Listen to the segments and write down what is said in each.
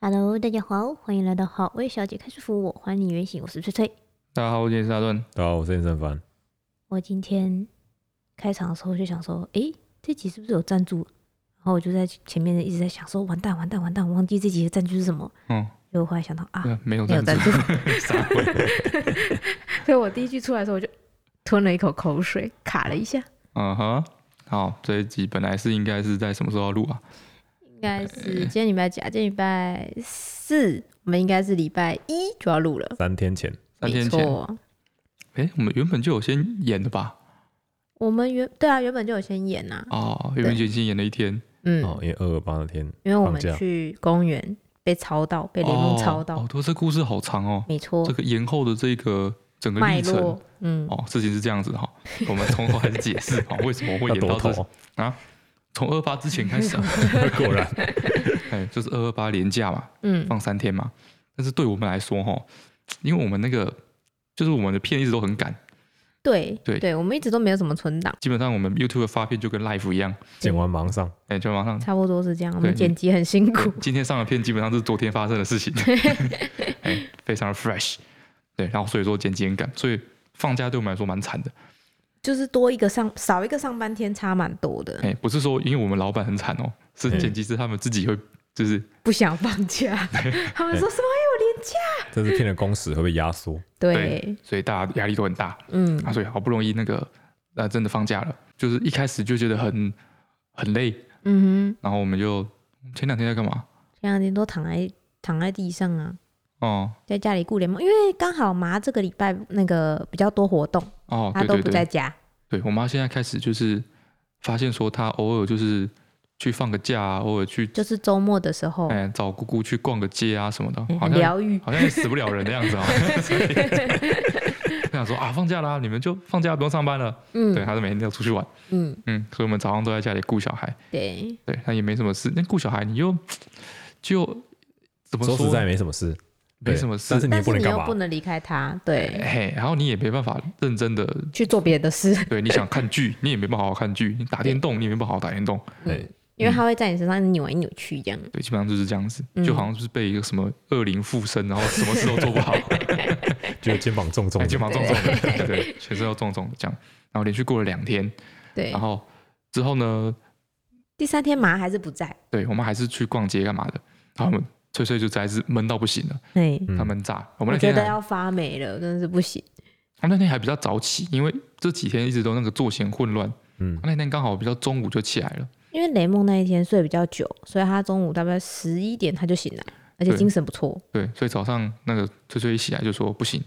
Hello，大家好，欢迎来到好味小姐开始服，我还你原形，我是翠翠。大家好，我今天是阿顿。大家好，我是严正凡。我今天开场的时候就想说，诶，这集是不是有赞助？然后我就在前面一直在想说，完蛋，完蛋，完蛋，我忘记这集的赞助是什么。嗯，结果后来想到啊，没有赞助。所以 我第一句出来的时候，我就吞了一口口水，卡了一下。嗯哼，好，这一集本来是应该是在什么时候要录啊？应该是今天礼拜几啊？今天礼拜四，我们应该是礼拜一就要录了。三天前，三天前。哎，我们原本就有先演的吧？我们原对啊，原本就有先演呐。哦，原本就已经演了一天。嗯，哦，因为二二八那天，因为我们去公园被抄到，被雷梦抄到。哦，这故事好长哦。没错，这个延后的这个。整个历程，嗯，哦，事情是这样子哈，我们从头开始解释哈，为什么会演到这 啊？从二八之前开始啊，果然，哎，就是二二八连假嘛，嗯，放三天嘛。但是对我们来说哈，因为我们那个就是我们的片一直都很赶，对对对，我们一直都没有什么存档，基本上我们 YouTube 发片就跟 Live 一样，剪完马上上，哎，剪完马上，差不多是这样。我们剪辑很辛苦，今天上的片基本上是昨天发生的事情，哎，非常的 fresh。对，然后所以说剪辑很赶，所以放假对我们来说蛮惨的，就是多一个上少一个上班天差蛮多的。哎，不是说因为我们老板很惨哦，是剪辑师他们自己会就是不想放假，他们说什么有年假，这是骗的工时会被压缩，对，所以大家压力都很大，嗯，啊，所以好不容易那个呃真的放假了，就是一开始就觉得很很累，嗯哼，然后我们就前两天在干嘛？前两天都躺在躺在地上啊。哦，在家里顾联盟，因为刚好妈这个礼拜那个比较多活动哦，她都不在家。对，我妈现在开始就是发现说，她偶尔就是去放个假啊，偶尔去就是周末的时候，哎，找姑姑去逛个街啊什么的，好像疗愈，好像也死不了人的样子啊。我想说 啊，放假啦，你们就放假不用上班了。嗯，对，她是每天都要出去玩。嗯嗯，所以我们早上都在家里顾小孩。对对，她也没什么事。那顾小孩你又就怎么说？说实在没什么事。没什么事，但是你也不能干嘛？不能离开他，对。嘿，然后你也没办法认真的去做别的事。对，你想看剧，你也没办法好好看剧。你打电动，你也没办法好好打电动。对，因为他会在你身上扭来扭去，这样。对，基本上就是这样子，就好像就是被一个什么恶灵附身，然后什么事都做不好，觉得肩膀重重，肩膀重重的，对，全身都重重的这样。然后连续过了两天，对，然后之后呢？第三天妈还是不在。对，我们还是去逛街干嘛的？他们。翠翠就在是闷到不行了，对，他闷炸。我们那天觉得要发霉了，真的是不行。他那天还比较早起，因为这几天一直都那个作息混乱。嗯，他那天刚好比较中午就起来了。因为雷梦那一天睡比较久，所以他中午大概十一点他就醒来，而且精神不错。对，所以早上那个翠翠一起来就说不行，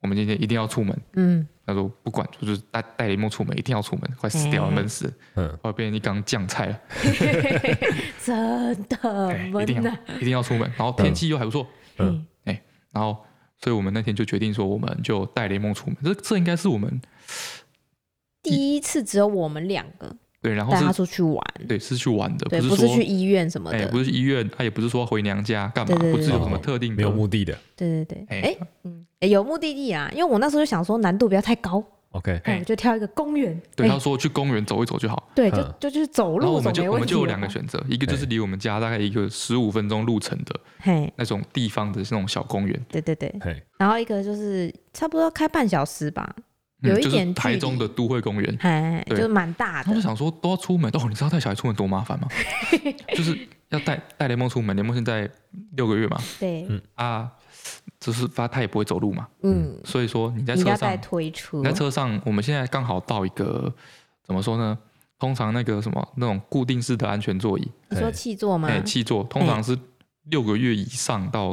我们今天一定要出门。嗯。他说：“不管，就是带带雷梦出门，一定要出门，快死掉了，闷死。嗯，后来变成一缸酱菜了。真的，一定要一定要出门。然后天气又还不错，嗯，哎，然后，所以我们那天就决定说，我们就带雷梦出门。这这应该是我们第一次只有我们两个。对，然后带他出去玩。对，是去玩的，对，不是去医院什么的，不是医院，他也不是说回娘家干嘛，不是有什么特定没有目的的。对对对，哎，嗯。”有目的地啊，因为我那时候就想说难度不要太高，OK，我就挑一个公园。对，他说去公园走一走就好。对，就就就是走路。我们就我们就有两个选择，一个就是离我们家大概一个十五分钟路程的，嘿，那种地方的那种小公园。对对对，然后一个就是差不多要开半小时吧，有一点台中的都会公园，哎，就是蛮大的。我就想说都要出门哦，你知道带小孩出门多麻烦吗？就是要带带雷梦出门，雷梦现在六个月嘛，对，嗯啊。就是他他也不会走路嘛，嗯，所以说你在车上推车，你在车上，我们现在刚好到一个怎么说呢？通常那个什么那种固定式的安全座椅，你说气座吗？哎，气座通常是六个月以上到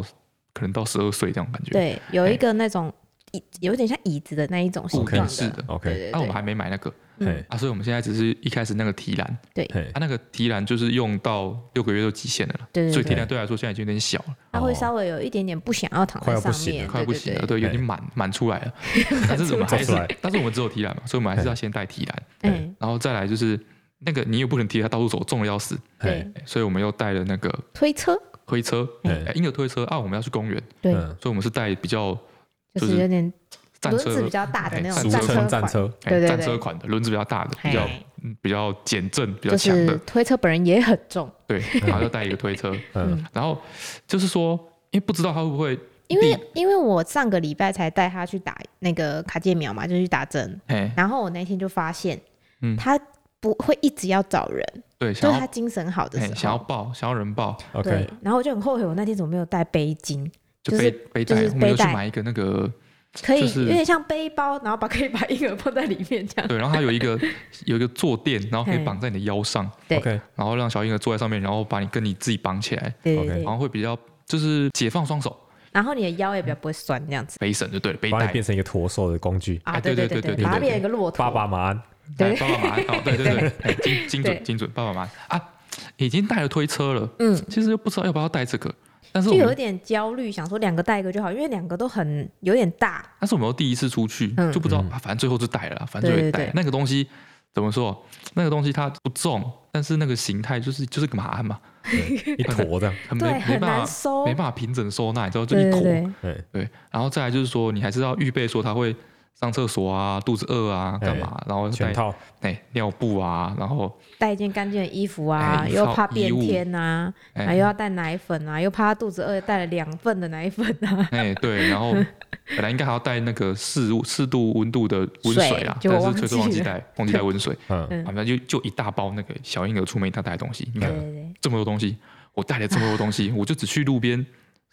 可能到十二岁这种感觉。对，有一个那种椅，有点像椅子的那一种形状式的。OK，那我们还没买那个。对啊，所以我们现在只是一开始那个提篮，对，它那个提篮就是用到六个月就极限了，对，所以提篮对。来说现在已经有点小了，它会稍微有一点点不想要躺在上面，快不行了，对，有点满满出来了，但是我们还是，但是我们只有提篮嘛，所以我们还是要先带提篮，嗯，然后再来就是那个你也不能提它到处走，重的要死，对，所以我们又带了那个推车，推车，哎，婴儿推车啊，我们要去公园，对，所以我们是带比较就是有点。轮子比较大的那种战车，战车，对对对，战车款的轮子比较大的，比较比较减震、比较强的。推车本人也很重，对，然后就带一个推车，嗯，然后就是说，因为不知道他会不会，因为因为我上个礼拜才带他去打那个卡介苗嘛，就去打针，然后我那天就发现，嗯，他不会一直要找人，对，就是他精神好的时候，想要抱，想要人抱，OK，然后我就很后悔，我那天怎么没有带背巾，就背背带，我们又去买一个那个。可以有点像背包，然后把可以把婴儿放在里面这样。对，然后它有一个有一个坐垫，然后可以绑在你的腰上。对。然后让小婴儿坐在上面，然后把你跟你自己绑起来。对。然后会比较就是解放双手，然后你的腰也比较不会酸这样子。背绳就对了，背带。把你变成一个驼兽的工具。啊，对对对对，把它变成一个骆驼。爸爸马鞍。对，爸爸马鞍。哦，对对对，精精准精准，爸爸马鞍啊，已经带了推车了。嗯。其实又不知道要不要带这个。但是就有一点焦虑，想说两个带一个就好，因为两个都很有点大。但是我们又第一次出去，嗯、就不知道，反正最后就带了，反正就会带那个东西。怎么说？那个东西它不重，但是那个形态就是就是个马鞍嘛，一坨这样，很没没办法收，没办法平整收纳，你知道就一坨。对对。然后再来就是说，你还是要预备说它会。上厕所啊，肚子饿啊，干嘛？然后全套，哎，尿布啊，然后带一件干净的衣服啊，又怕变天呐，还又要带奶粉啊，又怕他肚子饿，带了两份的奶粉啊。哎，对，然后 本来应该还要带那个适适度温度的温水啊，但是确实忘记带，忘记带温水。嗯，反正就就一大包那个小婴儿出门一定要带的东西。你看这么多东西，我带了这么多东西，我就只去路边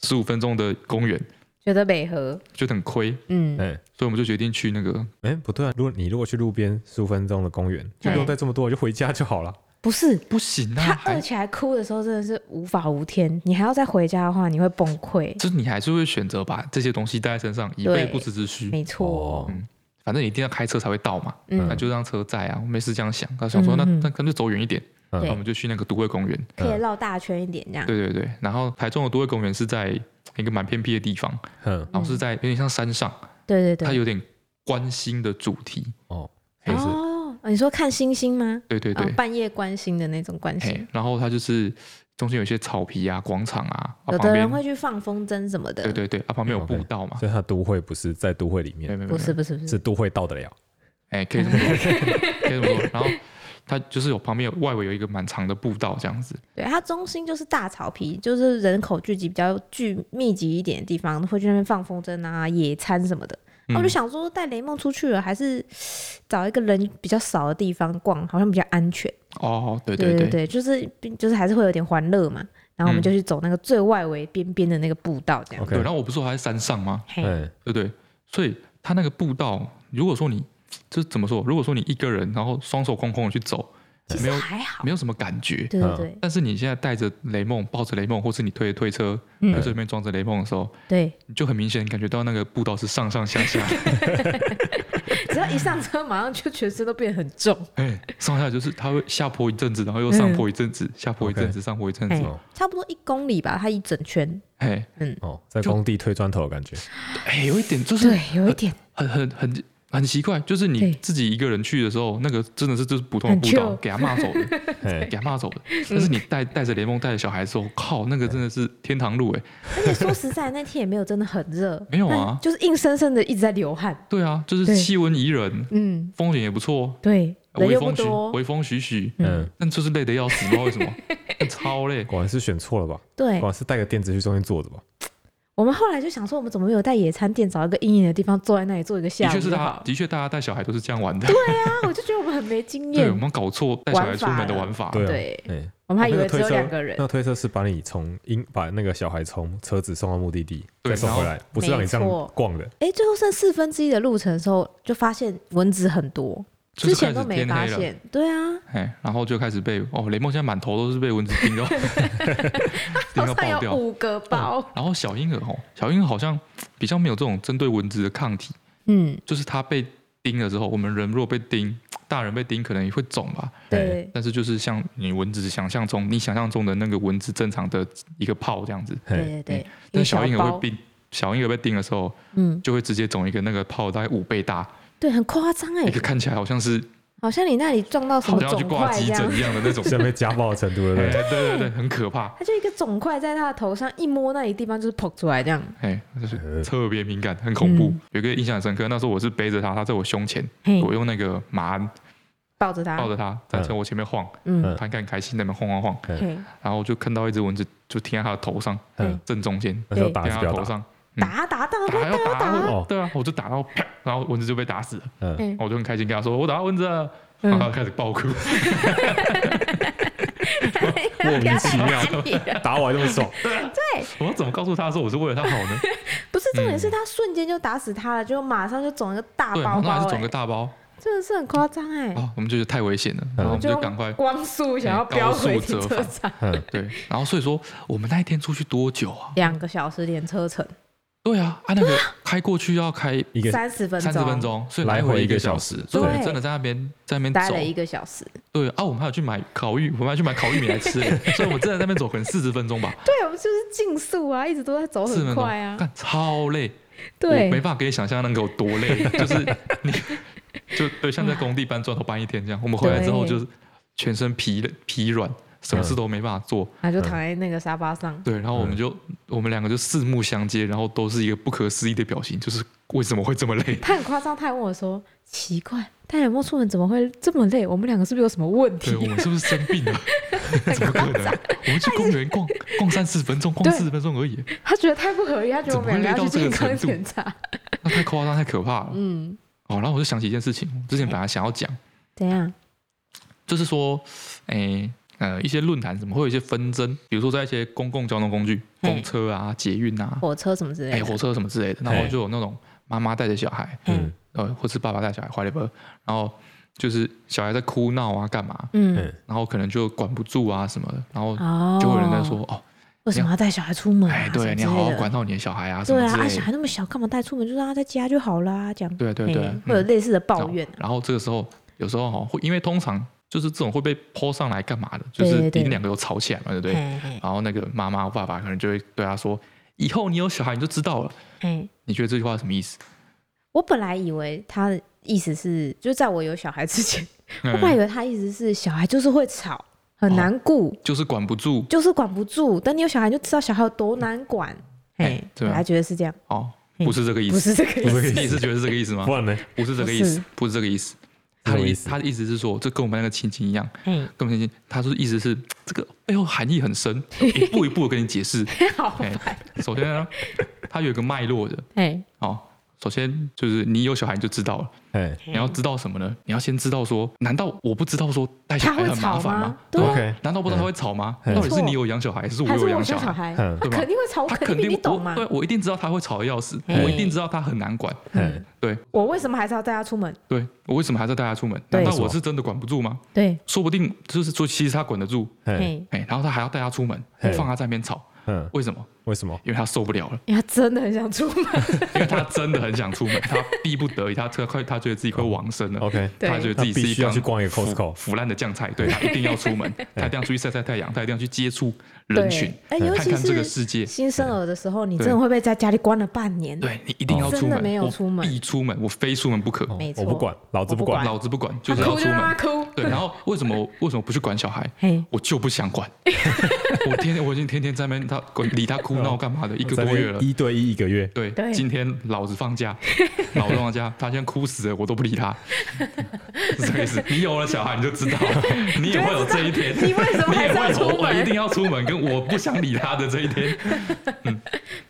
十五分钟的公园。觉得美和，觉得很亏，嗯，哎，所以我们就决定去那个，哎，不对啊，如果你如果去路边十五分钟的公园，就不用带这么多，就回家就好了。不是，不行啊！他饿起来哭的时候，真的是无法无天。你还要再回家的话，你会崩溃。就是你还是会选择把这些东西带在身上，以备不时之需。没错，嗯，反正你一定要开车才会到嘛，嗯，那就让车载啊。我没事这样想，他想说那那干脆走远一点，那我们就去那个都会公园，可以绕大圈一点这样。对对对，然后台中的都会公园是在。一个蛮偏僻的地方，然后是在有点像山上，对对对，它有点关心的主题哦。哦，你说看星星吗？对对对，半夜关心的那种关心。然后它就是中间有些草皮啊、广场啊，有的人会去放风筝什么的。对对对，啊旁边有步道嘛，所以它都会不是在都会里面，不是不是不是，是都会到得了。哎，可以这么说，可以这么说。然后。它就是有旁边有外围有一个蛮长的步道这样子，对，它中心就是大草皮，就是人口聚集比较聚密集一点的地方，会去那边放风筝啊、野餐什么的。嗯、我就想说带雷梦出去了，还是找一个人比较少的地方逛，好像比较安全。哦，对对对对，对，就是就是还是会有点欢乐嘛。然后我们就去走那个最外围边边的那个步道，这样。嗯、对，然后我不是说还在山上吗？对对对，所以它那个步道，如果说你。这怎么说？如果说你一个人，然后双手空空的去走，没有还好，没有什么感觉。对对对。但是你现在带着雷梦，抱着雷梦，或是你推着推车，推车里面装着雷梦的时候，对，你就很明显感觉到那个步道是上上下下。只要一上车，马上就全身都变很重。哎，上下就是它会下坡一阵子，然后又上坡一阵子，下坡一阵子，上坡一阵子，差不多一公里吧，它一整圈。哎，嗯，哦，在工地推砖头的感觉。哎，有一点就是，对，有一点，很很很。很奇怪，就是你自己一个人去的时候，那个真的是就是普通的步道，给他骂走的，给他骂走的。但是你带带着联盟带着小孩的时候，靠，那个真的是天堂路哎！而且说实在，那天也没有真的很热，没有啊，就是硬生生的一直在流汗。对啊，就是气温宜人，嗯，风景也不错，对，微风徐微风徐徐，嗯，但就是累得要死，不知道为什么，超累。果然是选错了吧？对，果然是带个垫子去中间坐着吧。我们后来就想说，我们怎么没有带野餐垫，找一个阴影的地方坐在那里做一个下午？的确是他，的确大家带小孩都是这样玩的。对啊，我就觉得我们很没经验。对，我们搞错带小孩出门的玩法。对，我们还以为只有两个人。那推车是把你从阴把那个小孩从车子送到目的地，再送回来，不是让你这样逛的。哎，最后剩四分之一的路程的时候，就发现蚊子很多。之前都没发现，对啊，哎，然后就开始被哦，雷梦现在满头都是被蚊子叮到，叮到爆掉。五个包。然后小婴儿哦，小婴儿好像比较没有这种针对蚊子的抗体，嗯，就是他被叮了之后，我们人如果被叮，大人被叮可能也会肿吧，对。但是就是像你蚊子想象中，你想象中的那个蚊子正常的一个泡这样子，对对对。但小婴儿会叮，小婴儿被叮的时候，嗯，就会直接肿一个那个泡大概五倍大。对，很夸张哎，一个看起来好像是，好像你那里撞到什么肿块一样的那种，像被家暴的程度了，对对？对对，很可怕。他就一个肿块在他的头上，一摸那里地方就是跑出来这样，哎，就是特别敏感，很恐怖。有个印象很深刻，那时候我是背着他，他在我胸前，我用那个马鞍抱着他，抱着他在我前面晃，嗯，它很开心在那边晃晃晃，然后我就看到一只蚊子就停在他的头上，嗯，正中间，停在它头上，打打打打打打，对啊，我就打到啪，然后蚊子就被打死了，嗯，我就很开心跟他说我打到蚊子了，然后开始爆哭。莫名其妙打我还那么爽，对，我要怎么告诉他说我是为了他好呢？不是重点是他瞬间就打死他了，就马上就肿一个大包包，肿个大包，真的是很夸张哎。我们觉得太危险了，然后我们就赶快光速想要飙回停车场。对，然后所以说我们那一天出去多久啊？两个小时连车程。对啊，啊那个开过去要开一个三十分钟，三十分钟，所以来回一个小时，所以我真的在那边在那边待了一个小时。对啊，我们还有去买烤玉，我们还去买烤玉米来吃，所以我们真的在那边走可能四十分钟吧。对，我们就是竞速啊，一直都在走很快啊，干超累，对，没办法给你想象那个有多累，就是 你就对，像在工地搬砖头搬一天这样，我们回来之后就是全身疲疲软。什么事都没办法做，他就躺在那个沙发上。对，然后我们就我们两个就四目相接，然后都是一个不可思议的表情，就是为什么会这么累？他很夸张，他还问我说：“奇怪，带雷梦出门怎么会这么累？我们两个是不是有什么问题？对，我们是不是生病了？怎么可能？我们去公园逛逛三四十分钟，逛四十分钟而已。他觉得太不合理，他觉得我们两个要去健康检查，那太夸张，太可怕了。嗯，哦，然后我就想起一件事情，之前本来想要讲，怎样？就是说，哎。呃，一些论坛什么会有一些纷争？比如说在一些公共交通工具，公车啊、捷运啊、火车什么之类的，哎，火车什么之类的，然后就有那种妈妈带着小孩，嗯，呃，或是爸爸带小孩，怀里边，然后就是小孩在哭闹啊，干嘛，嗯，然后可能就管不住啊什么的，然后就会有人在说，哦，为什么要带小孩出门？哎，对，你要好好管好你的小孩啊，对啊，小孩那么小，干嘛带出门？就让他在家就好啦，这样，对对对，会有类似的抱怨。然后这个时候，有时候哈，会因为通常。就是这种会被 po 上来干嘛的？就是你们两个有吵起来嘛，对不对？然后那个妈妈、爸爸可能就会对他说：“以后你有小孩你就知道了。”你觉得这句话什么意思？我本来以为他的意思是，就在我有小孩之前，我本来以为他意思是小孩就是会吵，很难顾，就是管不住，就是管不住。等你有小孩就知道小孩有多难管。哎，本来觉得是这样。哦，不是这个意思，不是这个意思。你是觉得是这个意思吗？不是这个意思，不是这个意思。他的意思，他的意思是说，这跟我们那个亲亲一样，嗯，跟我们亲亲，他说意思是这个背后含义很深，一步一步的跟你解释。好，首先呢，他有一个脉络的，哎，哦，首先就是你有小孩你就知道了。哎，你要知道什么呢？你要先知道说，难道我不知道说带小孩很麻烦吗？对，难道不知道他会吵吗？到底是你有养小孩，还是我有养小孩？他？肯定会吵，他肯定你懂吗？对，我一定知道他会吵的要死，我一定知道他很难管。对，我为什么还是要带他出门？对，我为什么还是要带他出门？难道我是真的管不住吗？对，说不定就是说，其实他管得住。哎，然后他还要带他出门，放他在那边吵。嗯，为什么？为什么？因为他受不了了。因为他真的很想出门。因为他真的很想出门，他逼不得已，他这快，他觉得自己快往生了。OK，他觉得自己是一要去逛一个 Costco，腐烂的酱菜，对，他一定要出门，他一定要出去晒晒太阳，他一定要去接触人群，看看这个世界。新生儿的时候，你真的会被在家里关了半年。对，你一定要出门，真的没有出门，必出门，我非出门不可。没错，我不管，老子不管，老子不管，就是要出门。对，然后为什么为什么不去管小孩？我就不想管。我天天我已经天天在那边，他理他哭闹干嘛的？一个多月了，一对一一个月。对，今天老子放假，老子放假，他现在哭死了，我都不理他。是这个意思。你有了小孩，你就知道，你也会有这一天。你为什么还要出门？我一定要出门，跟我不想理他的这一天。嗯，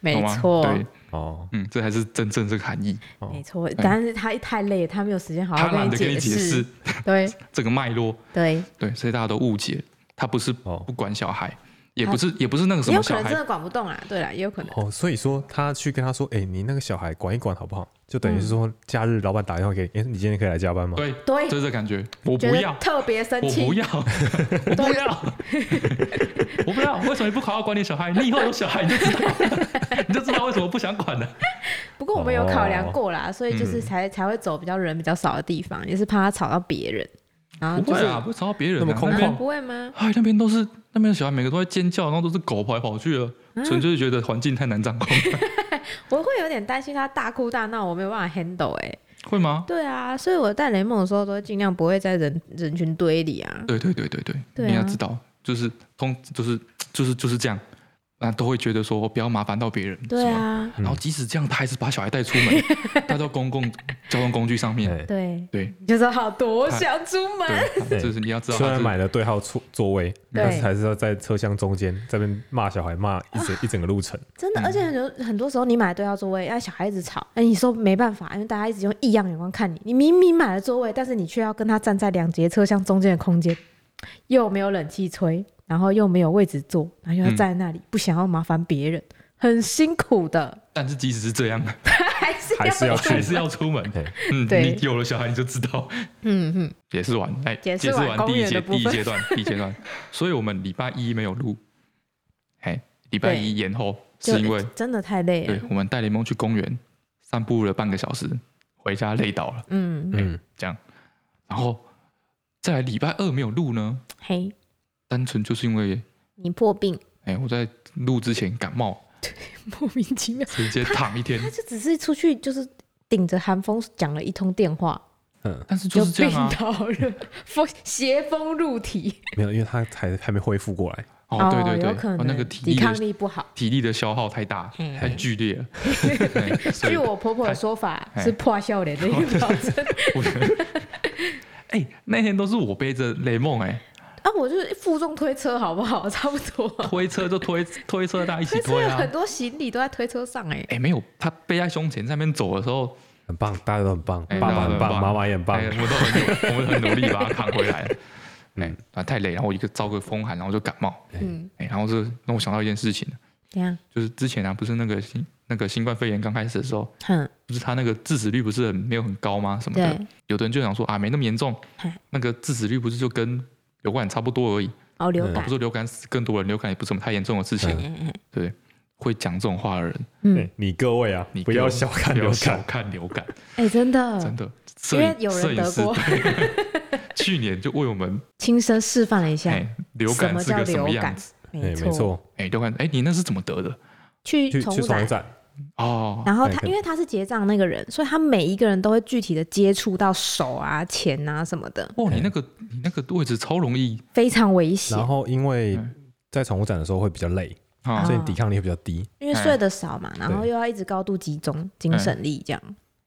没错。对，哦，嗯，这才是真正这个含义。没错，但是他太累，他没有时间好好跟你解释。对，这个脉络。对对，所以大家都误解，他不是不管小孩。也不是，也不是那个什么小孩，有可能真的管不动啦。对啦，也有可能。哦，所以说他去跟他说：“哎，你那个小孩管一管好不好？”就等于是说，假日老板打电话给，哎，你今天可以来加班吗？对对，就是这感觉。我不要，特别生气。我不要，我不要，我不要。为什么你不好好管你小孩？你以后有小孩你就知道，你就知道为什么不想管了。不过我们有考量过啦，所以就是才才会走比较人比较少的地方，也是怕他吵到别人。不会啊，不会吵到别人。那么空旷，不会吗？哎，那边都是。那边的小孩每个都在尖叫，然后都是狗跑来跑去的，纯粹是觉得环境太难掌控。我会有点担心他大哭大闹，我没有办法 handle 哎。会吗？对啊，所以我带雷梦的时候都会尽量不会在人 人群堆里啊。对对对对对，你要知道，就是通就是就是就是这样。那都会觉得说不要麻烦到别人，对啊。然后即使这样，他还是把小孩带出门，带到公共交通工具上面。对对，就知道他多想出门。就 是你要知道，虽然买了对号座座位，但是还是要在车厢中间这边骂小孩，骂一整一整个路程。真的，而且很多很多时候你买对号座位，让小孩子吵，哎，你说没办法，因为大家一直用异样眼光看你。你明明买了座位，但是你却要跟他站在两节车厢中间的空间，又没有冷气吹。然后又没有位置坐，然后又要站在那里，嗯、不想要麻烦别人，很辛苦的。但是即使是这样，还 是还是要还是要出门。嗯，对，你有了小孩你就知道。嗯哼，解释完，来解释完第一阶第一阶段 第一阶段。所以我们礼拜一没有录，嘿，礼拜一延后是因为真的太累了。对，我们带雷蒙去公园散步了半个小时，回家累倒了。嗯嗯，这样，然后再来礼拜二没有录呢。嘿。单纯就是因为你破病，哎，我在录之前感冒，对 莫名其妙。直接躺一天，他就只是出去就是顶着寒风讲了一通电话，嗯，但是就是这样啊，病倒了，风 邪风入体，没有，因为他还还没恢复过来，哦，对对对，有可能。那个体力抵抗力不好，体力的消耗太大，太剧烈了。据我婆婆的说法是破笑脸的一个表征。哎，那天都是我背着雷梦，哎。啊，我就是负重推车，好不好？差不多。推车就推 推车，大家一起推啊。很多行李都在推车上，哎。哎，没有，他背在胸前，在那边走的时候很棒，大家都很棒，爸爸很棒，妈妈也很棒，我们都很，我们很努力把他扛回来。哎，啊，太累，然后我一个遭个风寒，然后就感冒。嗯。哎，然后就让我想到一件事情。怎样？就是之前啊，不是那个新那个新冠肺炎刚开始的时候，不是他那个致死率不是很没有很高吗？什么的，有的人就想说啊，没那么严重，那个致死率不是就跟流感差不多而已。哦，流感不是流感死更多人，流感也不是什么太严重的事情。对，会讲这种话的人，嗯，你各位啊，你不要小看流感，小看流感。哎，真的，真的，因为有人得过，去年就为我们亲身示范了一下流感是个什么样子。没错，哎，流感，哎，你那是怎么得的？去去宠物展。哦，然后他因为他是结账那个人，所以他每一个人都会具体的接触到手啊、钱啊什么的。哦，你那个你那个位置超容易，非常危险。然后因为在宠物展的时候会比较累，所以抵抗力会比较低。因为睡得少嘛，然后又要一直高度集中精神力这样，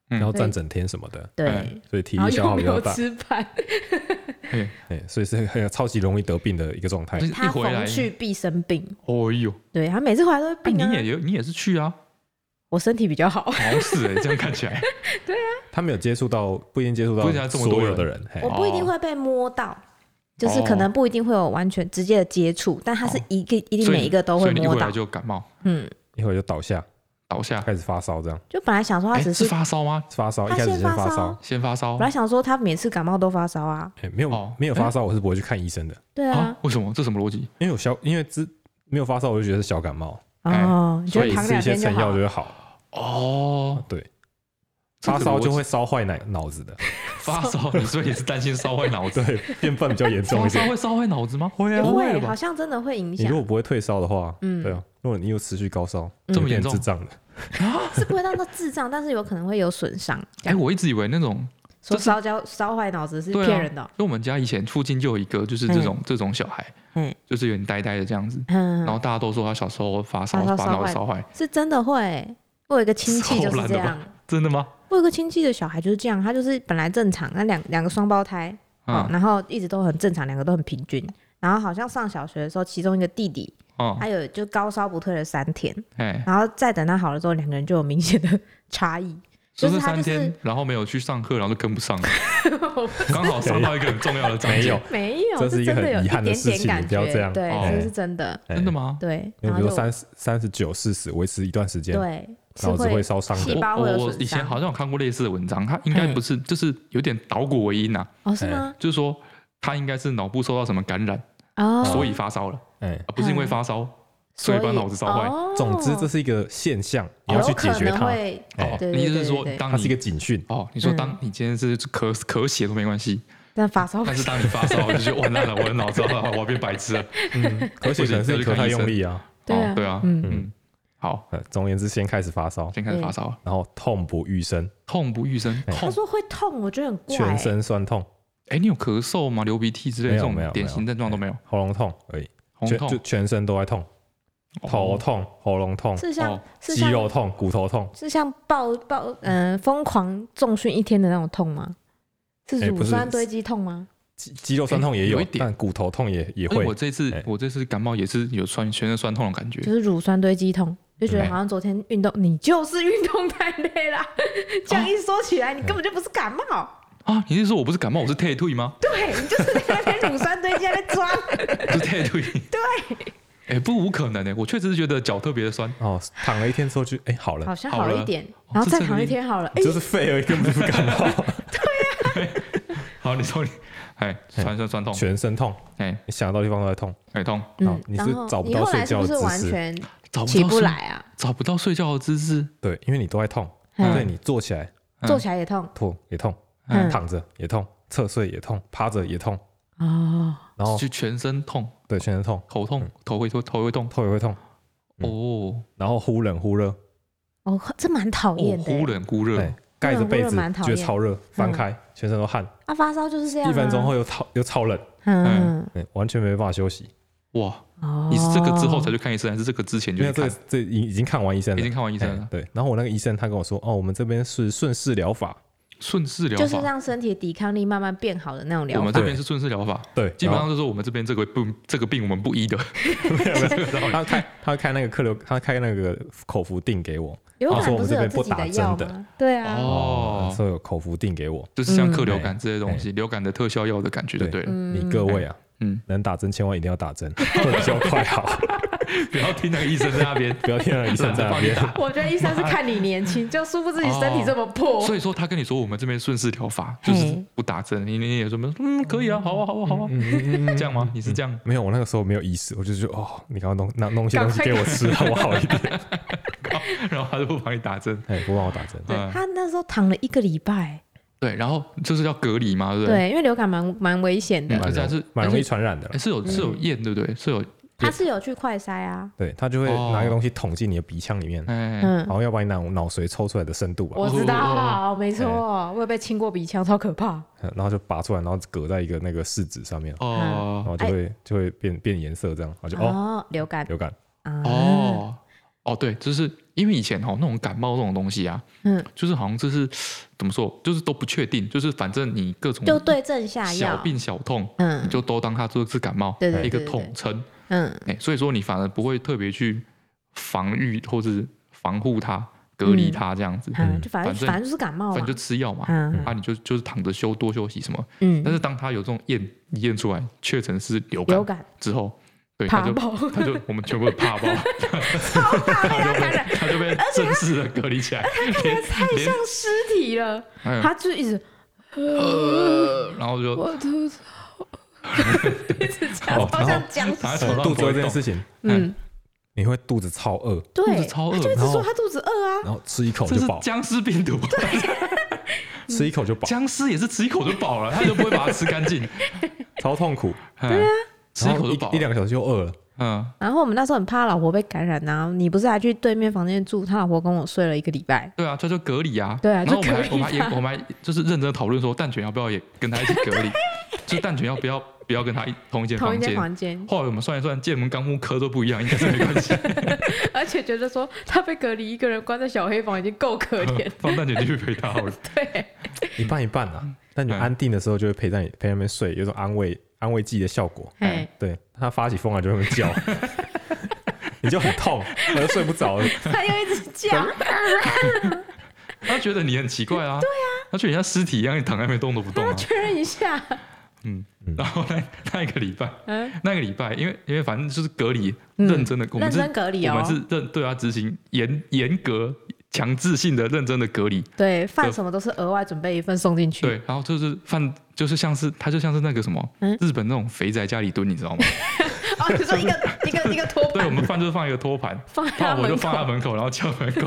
然后站整天什么的，对，所以体力消耗比较大。吃饭，哎，所以是很超级容易得病的一个状态。他逢去必生病。哦呦，对他每次回来都会病。你也有，你也是去啊。我身体比较好，好是哎，这样看起来，对啊，他没有接触到，不一定接触到所有的人，我不一定会被摸到，就是可能不一定会有完全直接的接触，但他是一个一定每一个都会摸到，就感冒，嗯，一会儿就倒下，倒下。开始发烧，这样，就本来想说他只是发烧吗？发烧，一开始先发烧，先发烧，本来想说他每次感冒都发烧啊，没有没有发烧，我是不会去看医生的，对啊，为什么？这什么逻辑？因为有小，因为只没有发烧，我就觉得是小感冒，哦，所以吃一些成药就会好。哦，对，发烧就会烧坏脑脑子的。发烧，你是不是担心烧坏脑子，对，变笨比较严重一点。烧会烧坏脑子吗？会啊，会，好像真的会影响。你如果不会退烧的话，嗯，对啊，如果你又持续高烧，这么严重，智障的啊，是不会到智障，但是有可能会有损伤。哎，我一直以为那种说烧焦烧坏脑子是骗人的。因为我们家以前附近就有一个，就是这种这种小孩，嗯，就是有点呆呆的这样子，嗯，然后大家都说他小时候发烧把脑子烧坏，是真的会。我有一个亲戚 就是这样，真的吗？我有个亲戚的小孩就是这样，他就是本来正常，那两两个双胞胎，嗯，然后一直都很正常，两个都很平均，然后好像上小学的时候，其中一个弟弟，哦，他有就高烧不退了三天，哎，然后再等他好了之后，两个人就有明显的差异，就是三天，然后没有去上课，然后就跟不上了，刚好上到一个很重要的章节，没有，这是一个很遗憾的事情，不要这样，对，这是真的，真的吗？对，比如三十三十九、四十，维持一段时间，对。脑子会烧伤的。我我以前好像有看过类似的文章，它应该不是，就是有点倒果为因呐。哦，是吗？就是说他应该是脑部受到什么感染，哦，所以发烧了，哎，而不是因为发烧，所以把脑子烧坏。总之这是一个现象，你要去解决它。哦，你意思是说，当你是一个警讯。哦，你说当你今天是咳咳血都没关系，但发烧，但是当你发烧，就觉得完蛋了，我的脑子 我要变白痴了。嗯，咳血可能是咳太用力啊。对啊，对啊，嗯。好，总而言之，先开始发烧，先开始发烧，然后痛不欲生，痛不欲生。他说会痛，我觉得很怪。全身酸痛，哎，你有咳嗽吗？流鼻涕之类这种典型症状都没有，喉咙痛而已，喉咙痛。就全身都在痛。头痛、喉咙痛，是像肌肉痛、骨头痛，是像暴暴嗯疯狂重训一天的那种痛吗？是乳酸堆积痛吗？肌肌肉酸痛也有一点，但骨头痛也也会。我这次我这次感冒也是有酸全身酸痛的感觉，就是乳酸堆积痛，就觉得好像昨天运动，你就是运动太累了。这样一说起来，你根本就不是感冒啊！你是说我不是感冒，我是退退吗？对，你就是在那边乳酸堆积在那装，是退退。对。哎，不无可能哎，我确实是觉得脚特别的酸哦。躺了一天之后就哎好了，好像好了一点，然后再躺一天好了，就是肺而已，根本不是感冒。对呀。好，你说你哎，全身酸痛，全身痛，哎，你想到地方都在痛，很痛。嗯，你是找不到睡觉的姿势，完全起不来啊，找不到睡觉的姿势。对，因为你都在痛，对，你坐起来，坐起来也痛，吐也痛，躺着也痛，侧睡也痛，趴着也痛。哦。然后就全身痛，对，全身痛，头痛，头会痛，头会痛，头也会痛。哦，然后忽冷忽热，哦，这蛮讨厌的。忽冷忽热，盖着被子觉得超热，翻开全身都汗。啊，发烧就是这样，一分钟后又超又超冷，嗯，完全没办法休息。哇，你是这个之后才去看医生，还是这个之前就看？这这已已经看完医生了，已经看完医生了。对，然后我那个医生他跟我说，哦，我们这边是顺势疗法。顺势疗法就是让身体的抵抗力慢慢变好的那种疗法。我们这边是顺势疗法，对，基本上就是我们这边这个不这个病我们不医的。他开他开那个客流，他开那个口服定给我。他说我们这边不打针的，对啊。哦，所以有口服定给我，就是像克流感这些东西，流感的特效药的感觉，就对了。你各位啊，嗯，能打针千万一定要打针，会比较快好。不要听那个医生在那边，不要听那个医生在那边。我觉得医生是看你年轻，就殊不知你身体这么破。所以说他跟你说我们这边顺势疗法就是不打针，你你也说嗯可以啊，好啊好啊好啊，这样吗？你是这样？没有，我那个时候没有意识，我就说哦，你刚刚弄那弄些东西给我吃，让我好一点。然后他就不帮你打针，哎，不帮我打针。对，他那时候躺了一个礼拜。对，然后就是要隔离嘛，对不对？对，因为流感蛮蛮危险的，而且是蛮容易传染的。是有是有验，对不对？是有。他是有去快筛啊，对，他就会拿一个东西捅进你的鼻腔里面，嗯，然后要把你脑脑髓抽出来的深度吧。我知道，没错，我有被清过鼻腔，超可怕。然后就拔出来，然后隔在一个那个试纸上面，哦，然后就会就会变变颜色，这样，然后就哦，流感，流感，哦，哦，对，就是因为以前哦那种感冒那种东西啊，嗯，就是好像就是怎么说，就是都不确定，就是反正你各种就对症下药，小病小痛，嗯，你就都当它就是感冒，对一个统称。嗯，哎，所以说你反而不会特别去防御或者防护它、隔离它这样子，嗯，就反正反正就是感冒，反正就吃药嘛，嗯，啊，你就就是躺着休多休息什么，嗯，但是当他有这种验验出来确诊是流感。之后，对，他就他就我们全部怕爆，超怕被他感染，他就被正式的隔离起来，他看起来太像尸体了，他就一直，然后就。一直讲，好像讲肚子饿这件事情，嗯，你会肚子超饿，对，超饿，就一直说他肚子饿啊，然后吃一口就饱，僵尸病毒，吃一口就饱，僵尸也是吃一口就饱了，他就不会把它吃干净，超痛苦，对啊，吃一口就饱，一两个小时就饿了，嗯，然后我们那时候很怕老婆被感染啊，你不是还去对面房间住，他老婆跟我睡了一个礼拜，对啊，这就隔离啊，对啊，然后我们还我们还我们还就是认真的讨论说蛋卷要不要也跟他一起隔离，就蛋卷要不要。不要跟他一同一间房间。后来我们算一算，建门纲目科都不一样，应该是没关系。而且觉得说他被隔离一个人关在小黑房已经够可怜，放蛋卷进去陪他好了。对，一半一半啊。但你安定的时候就会陪在你陪在那边睡，有种安慰安慰剂的效果。哎，对他发起疯来就会叫，你就很痛，我就睡不着了。他又一直叫，他觉得你很奇怪啊。对啊，他觉得你像尸体一样，你躺在那边动都不动。他确认一下。嗯，然后那那一个礼拜，嗯那个礼拜，因为因为反正就是隔离，认真的，我们是隔离哦，我们是认对啊，执行严严格、强制性的、认真的隔离。对，饭什么都是额外准备一份送进去。对，然后就是饭，就是像是他就像是那个什么，日本那种肥宅家里蹲，你知道吗？哦，就说一个一个一个托盘，对，我们饭就是放一个托盘，放在我就放在门口，然后敲门，然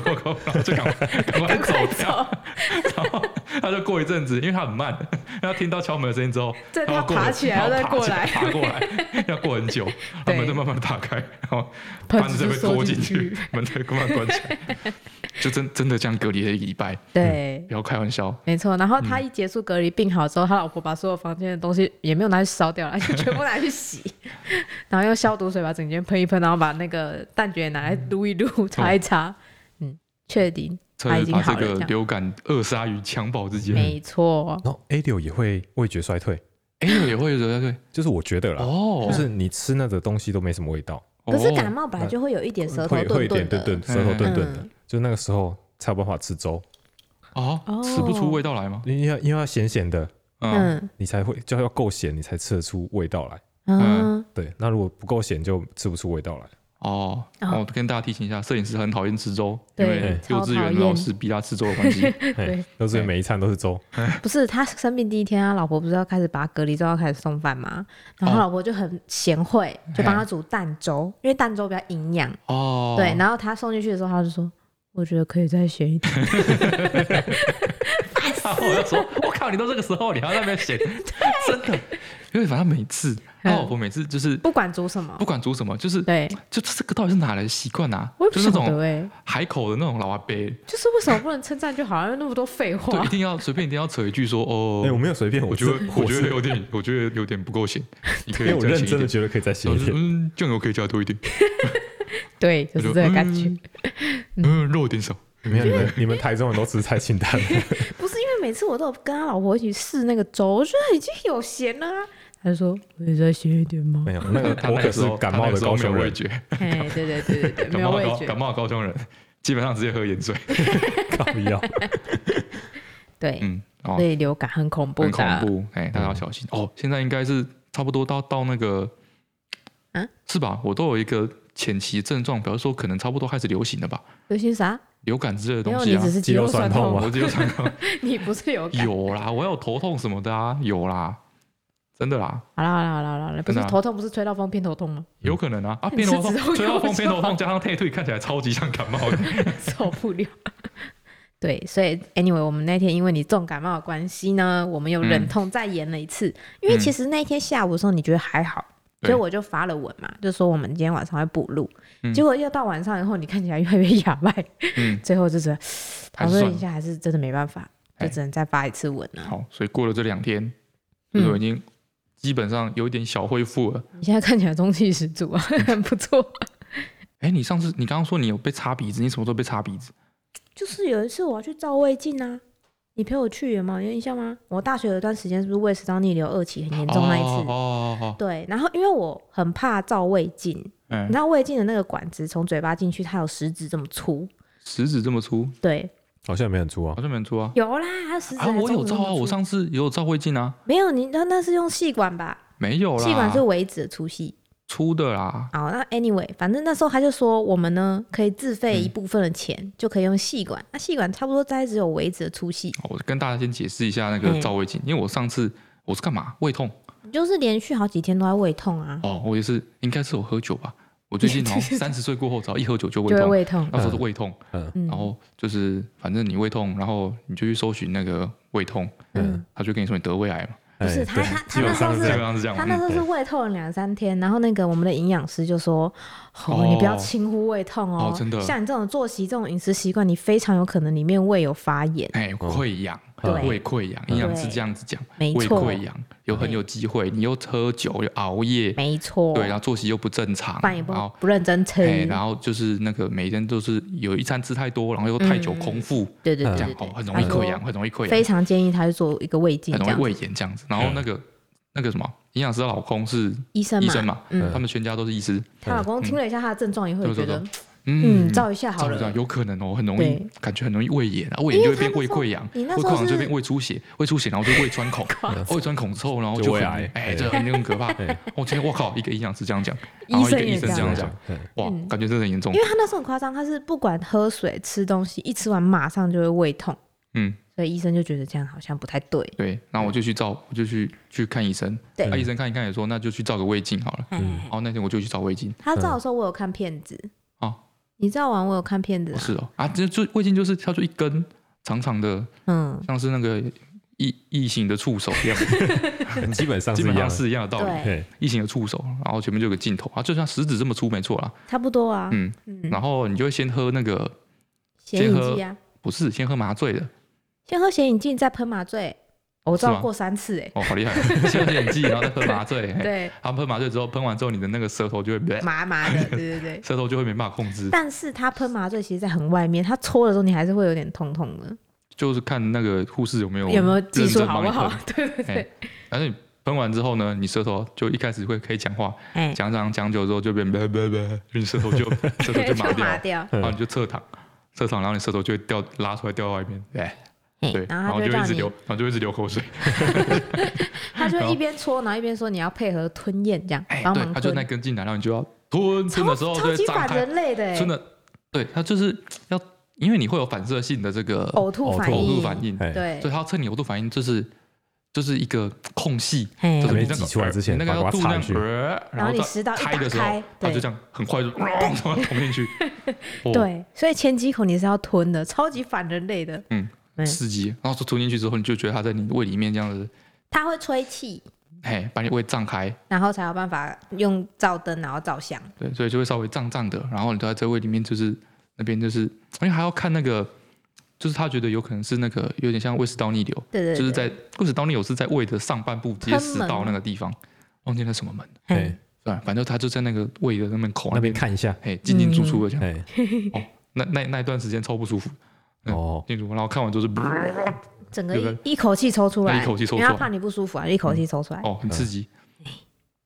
后就赶快 赶快走掉。然后他就过一阵子，因为他很慢，然后听到敲门的声音之后，他爬起来，再过来，爬过来，要过很久，门就慢慢打开，然后盘子就被拖进去，门就慢慢关起来，就真真的这样隔离了一个礼拜。对，不要开玩笑。没错，然后他一结束隔离病好之后，他老婆把所有房间的东西也没有拿去烧掉了，就 全部拿去洗。然后用消毒水把整间喷一喷，然后把那个蛋卷拿来撸一撸，擦一擦。嗯，确定他已经好了。这个流感扼杀于襁褓之间。没错。然后 A 六也会味觉衰退，A 六也会味觉衰退，就是我觉得啦，哦，就是你吃那个东西都没什么味道。可是感冒本来就会有一点舌头顿顿的，点顿顿，舌头顿顿的，就那个时候才有办法吃粥。哦，吃不出味道来吗？因为要因为要咸咸的，嗯，你才会就要够咸，你才吃得出味道来。嗯，对。那如果不够咸，就吃不出味道来。哦，我跟大家提醒一下，摄影师很讨厌吃粥，因为幼稚园老师逼他吃粥的关系。对，幼稚园每一餐都是粥。不是他生病第一天，他老婆不是要开始把他隔离之后要开始送饭吗？然后他老婆就很贤惠，就帮他煮蛋粥，因为蛋粥比较营养。哦，对。然后他送进去的时候，他就说。我觉得可以再咸一点。我就说，我靠，你都这个时候，你还在那边咸，真的。因为反正每次，他老婆每次就是不管煮什么，不管煮什么，就是对，就这个到底是哪来的习惯啊？我也不晓得哎。海口的那种老阿伯，就是为什么不能称赞就好？因为那么多废话，一定要随便，一定要扯一句说哦。哎，我没有随便，我觉得我觉得有点，我觉得有点不够咸。你可以 我认真的觉得可以再咸一点，嗯，酱油可以加多一点。对，就是这个感觉。嗯，肉有点少。没有，你们你们台中人都吃菜清淡了。不是因为每次我都有跟他老婆一起试那个粥，我觉得已经有咸了啊。他就说：“我以再咸一点吗？”没有，那个我可是感冒的高雄人。哎，对对对对对，没有味觉。感冒的高雄人基本上直接喝盐水。不要。对，嗯，所以流感很恐怖，很恐怖。哎，大家要小心哦。现在应该是差不多到到那个，嗯，是吧？我都有一个。前期症状，比如说可能差不多开始流行了吧？流行啥？流感之类的东西啊？你只是肌肉酸痛吗？我肌肉酸痛。你不是有？有啦，我有头痛什么的啊，有啦，真的啦。好啦好啦好啦好啦，不是头痛，不是吹到风偏头痛吗？有可能啊啊，偏头痛，吹到风偏头痛加上退退，看起来超级像感冒的，受不了。对，所以 anyway，我们那天因为你重感冒的关系呢，我们又忍痛再延了一次。因为其实那天下午的时候，你觉得还好。所以我就发了文嘛，就说我们今天晚上会补录，结果要到晚上以后，你看起来越来越哑麦，最后就是讨论一下，还是真的没办法，就只能再发一次文了。好，所以过了这两天，就已经基本上有一点小恢复了。你现在看起来中气十足啊，很不错。哎，你上次你刚刚说你有被擦鼻子，你什么时候被擦鼻子？就是有一次我要去照胃镜啊。你陪我去有吗？有印象吗？我大学有一段时间是不是胃食道逆流二期很严重那一次？哦哦哦。对，然后因为我很怕照胃镜，你知道胃镜的那个管子从嘴巴进去，它有食指这么粗。食指这么粗？对。好像也没很粗啊。好像没很粗啊。有啦，它食指。啊，我有照啊，我上次也有照胃镜啊。没有，你那那是用细管吧？没有啦，细管是微指的粗细。粗的啦，好，那 anyway，反正那时候他就说我们呢可以自费一部分的钱，嗯、就可以用细管，那细管差不多大概只有微指的粗细。我跟大家先解释一下那个照胃镜，嗯、因为我上次我是干嘛？胃痛，就是连续好几天都在胃痛啊。哦，我也是，应该是我喝酒吧。我最近好像 三十岁过后，只要一喝酒就胃痛，胃痛，那时候是胃痛，嗯，然后就是反正你胃痛，然后你就去搜寻那个胃痛，嗯，他就跟你说你得胃癌嘛。不是他他他那时候是，他那时候是胃痛了两三天，然后那个我们的营养师就说：“哦，你不要轻忽胃痛哦，真的，像你这种作息、这种饮食习惯，你非常有可能里面胃有发炎，哎，溃疡，胃溃疡，营养师这样子讲，胃溃疡有很有机会，你又喝酒又熬夜，没错，对，然后作息又不正常，饭也不好，不认真吃，然后就是那个每天都是有一餐吃太多，然后又太久空腹，对对对，这样哦，很容易溃疡，很容易溃疡，非常建议他去做一个胃镜，很容易胃炎这样子，然后那个。那个什么营养师的老公是医生，医生嘛，嗯他们全家都是医师。她老公听了一下她的症状，也会觉得，嗯，照一下好了。有可能哦，很容易，感觉很容易胃炎，胃炎就会变胃溃疡，胃溃疡就变胃出血，胃出血然后就胃穿孔，胃穿孔之后然后就胃癌，哎，这很很可怕。我 今天我靠，一个营养师这样讲，然后一个医生这样讲，哇，感觉真的很严重。因为他那时候很夸张，他是不管喝水吃东西，一吃完马上就会胃痛。嗯。所以医生就觉得这样好像不太对。对，然后我就去照，我就去去看医生。对，那，医生看一看也说，那就去照个胃镜好了。嗯。然后那天我就去照胃镜。他照的时候，我有看片子。哦。你照完，我有看片子。是哦。啊，这就胃镜就是它就一根长长的，嗯，像是那个异异形的触手一样。基本上基本上是一样的道理。对。异形的触手，然后前面就有个镜头啊，就像食指这么粗，没错啦。差不多啊。嗯。然后你就会先喝那个。先喝。不是，先喝麻醉的。先喝显影剂，再喷麻醉。我照过三次哎，哦，好厉害！先喷眼剂，然后再喷麻醉，对，他们喷麻醉之后，喷完之后你的那个舌头就会麻麻的，对对对，舌头就会没办法控制。但是他喷麻醉其实在很外面，他搓的时候你还是会有点痛痛的。就是看那个护士有没有有没有技术好不好？对 对对。反正你喷完之后呢，你舌头就一开始会可以讲话，讲讲讲久之后就变哒哒哒，你舌头就舌头就麻掉，然后你就侧躺，侧躺，然后你舌头就会掉拉出来掉到外面，对。对，然后就一直流，然后就一直流口水。他就一边搓，然后一边说：“你要配合吞咽，这样帮忙吞。”他就那根进来，然后你就要吞吞的时候，超级反人类的，真的。对，他就是要，因为你会有反射性的这个呕吐反应，呕吐反应。对，所以他要趁你呕吐反应，就是就是一个空隙，就是你挤出来之前，那个要肚量，然后你食道开的时候，他就这样很快就吞 进去。对，所以前几口你是要吞的，超级反人类的。嗯。刺激，然后吞进去之后，你就觉得它在你胃里面这样子，它会吹气，嘿，把你胃胀开，然后才有办法用照灯，然后照相。对，所以就会稍微胀胀的，然后你都在这胃里面，就是那边就是，因为还要看那个，就是他觉得有可能是那个有点像胃食道逆流，对对，就是在胃食道逆流是在胃的上半部接食道那个地方，忘记那什么门，对，反正他就在那个胃的那边口那边看一下，嘿，进进出出的这样，哦，那那那段时间超不舒服。哦，进入，然后看完就是，整个一口气抽出来，一口气抽出来，因为他怕你不舒服啊，一口气抽出来。哦，很刺激。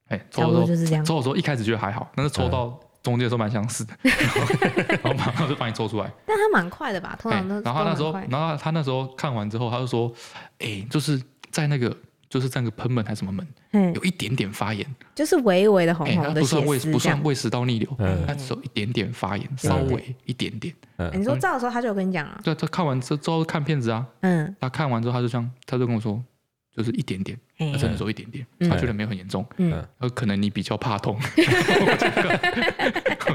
哎，抽的时候就是这样。抽的时候一开始觉得还好，但是抽到中间的时候蛮相似的，然后马上就把你抽出来。但他蛮快的吧？通常都。然后他那时候，然后他那时候看完之后，他就说：“哎，就是在那个。”就是这个喷门还是什么门，有一点点发炎，就是微微的红红的，不算胃不算胃食道逆流，它只有一点点发炎，稍微一点点。你说照的时候，他就有跟你讲啊。对，他看完之后看片子啊，嗯，他看完之后他就这样，他就跟我说。就是一点点，他真的说一点点，他觉得没有很严重，嗯，呃，可能你比较怕痛，我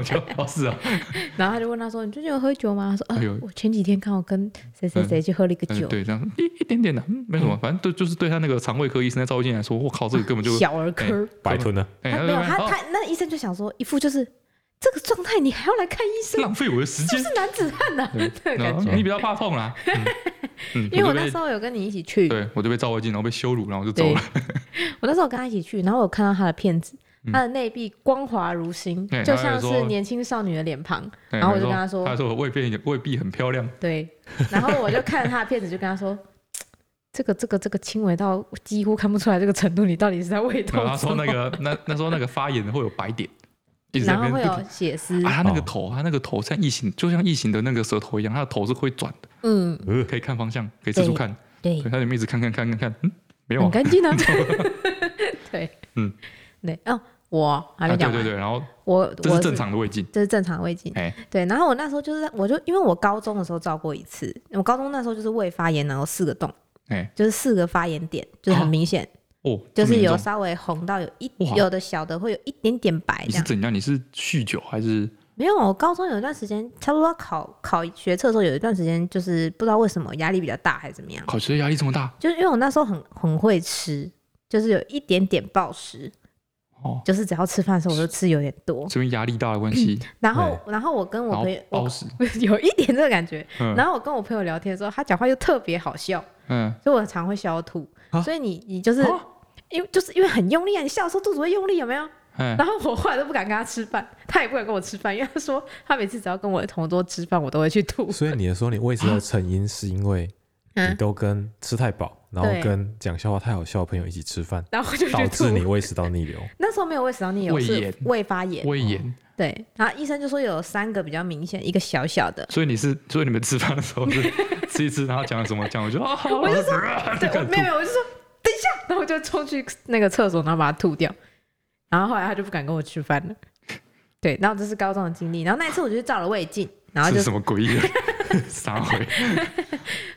就哦是啊，然后他就问他说：“你最近有喝酒吗？”他说：“呃，我前几天刚好跟谁谁谁去喝了一个酒。”对，这样一一点点的，没什么，反正对，就是对他那个肠胃科医生在照镜来说，我靠，这个根本就小儿科，白吞了。没有他他那医生就想说，一副就是这个状态，你还要来看医生，浪费我的时间，是男子汉呐，对，感觉你比较怕痛啦。因为我那时候有跟你一起去，对，我就被照胃镜，然后被羞辱，然后我就走了。我那时候跟他一起去，然后我看到他的片子，他的内壁光滑如新，就像是年轻少女的脸庞。然后我就跟他说：“他说我胃壁胃壁很漂亮。”对，然后我就看着他的片子，就跟他说：“ 这个这个这个轻微到几乎看不出来这个程度，你到底是在胃痛？”他说：“那个那那时候那个发炎会有白点。”然后会有血丝啊，他那个头，他那个头像异形，就像异形的那个舌头一样，他的头是会转的。嗯，可以看方向，可以四处看。对，他里面一直看看看看看，嗯，没有，很干净啊。对，嗯，对，哦，我还没讲完。对对对，然后我这是正常的胃镜，这是正常的胃镜。哎，对，然后我那时候就是，我就因为我高中的时候照过一次，我高中那时候就是胃发炎，然后四个洞，哎，就是四个发炎点，就是很明显。哦，就是有稍微红到有一有的小的会有一点点白。你是怎样？你是酗酒还是？没有，我高中有一段时间，差不多考考学测的时候，有一段时间就是不知道为什么压力比较大还是怎么样。考学压力这么大？就是因为我那时候很很会吃，就是有一点点暴食。哦，就是只要吃饭的时候我就吃有点多，这边压力大的关系。然后，然后我跟我朋友 有一点这个感觉。然后我跟我朋友聊天的时候，他讲话又特别好笑。嗯，所以我常会笑吐。所以你你就是。因为就是因为很用力啊，你笑的时候肚子会用力，有没有？嗯。然后我后来都不敢跟他吃饭，他也不敢跟我吃饭，因为他说他每次只要跟我同桌吃饭，我都会去吐。所以你的说你胃食道成因是因为你都跟吃太饱，然后跟讲笑话太好笑的朋友一起吃饭，然后就导致你胃食道逆流。那时候没有胃食道逆流，胃炎，胃发炎，胃炎。对，然后医生就说有三个比较明显，一个小小的。所以你是，所以你们吃饭的时候是 吃一吃，然后讲什么讲，我就啊，我就说，对，没有没有，我就说。等一下，然后我就冲去那个厕所，然后把它吐掉。然后后来他就不敢跟我吃饭了。对，然后这是高中的经历。然后那一次我就去照了胃镜，然后就是什么诡异的 撒回。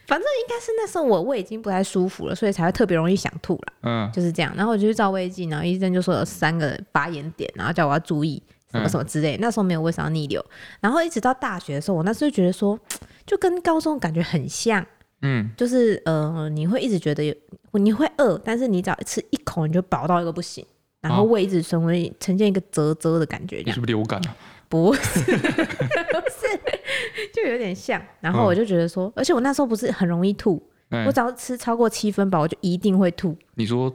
反正应该是那时候我胃已经不太舒服了，所以才会特别容易想吐了。嗯，就是这样。然后我就去照胃镜，然后医生就说有三个发炎点，然后叫我要注意什么什么之类。那时候没有胃食道逆流。然后一直到大学的时候，我那时候就觉得说，就跟高中感觉很像。嗯，就是呃，你会一直觉得有，你会饿，但是你只要吃一口，你就饱到一个不行，然后胃一直成为呈现一个啧啧的感觉。你是不是流感啊？不是，不是，就有点像。然后我就觉得说，而且我那时候不是很容易吐，我只要吃超过七分饱，我就一定会吐。你说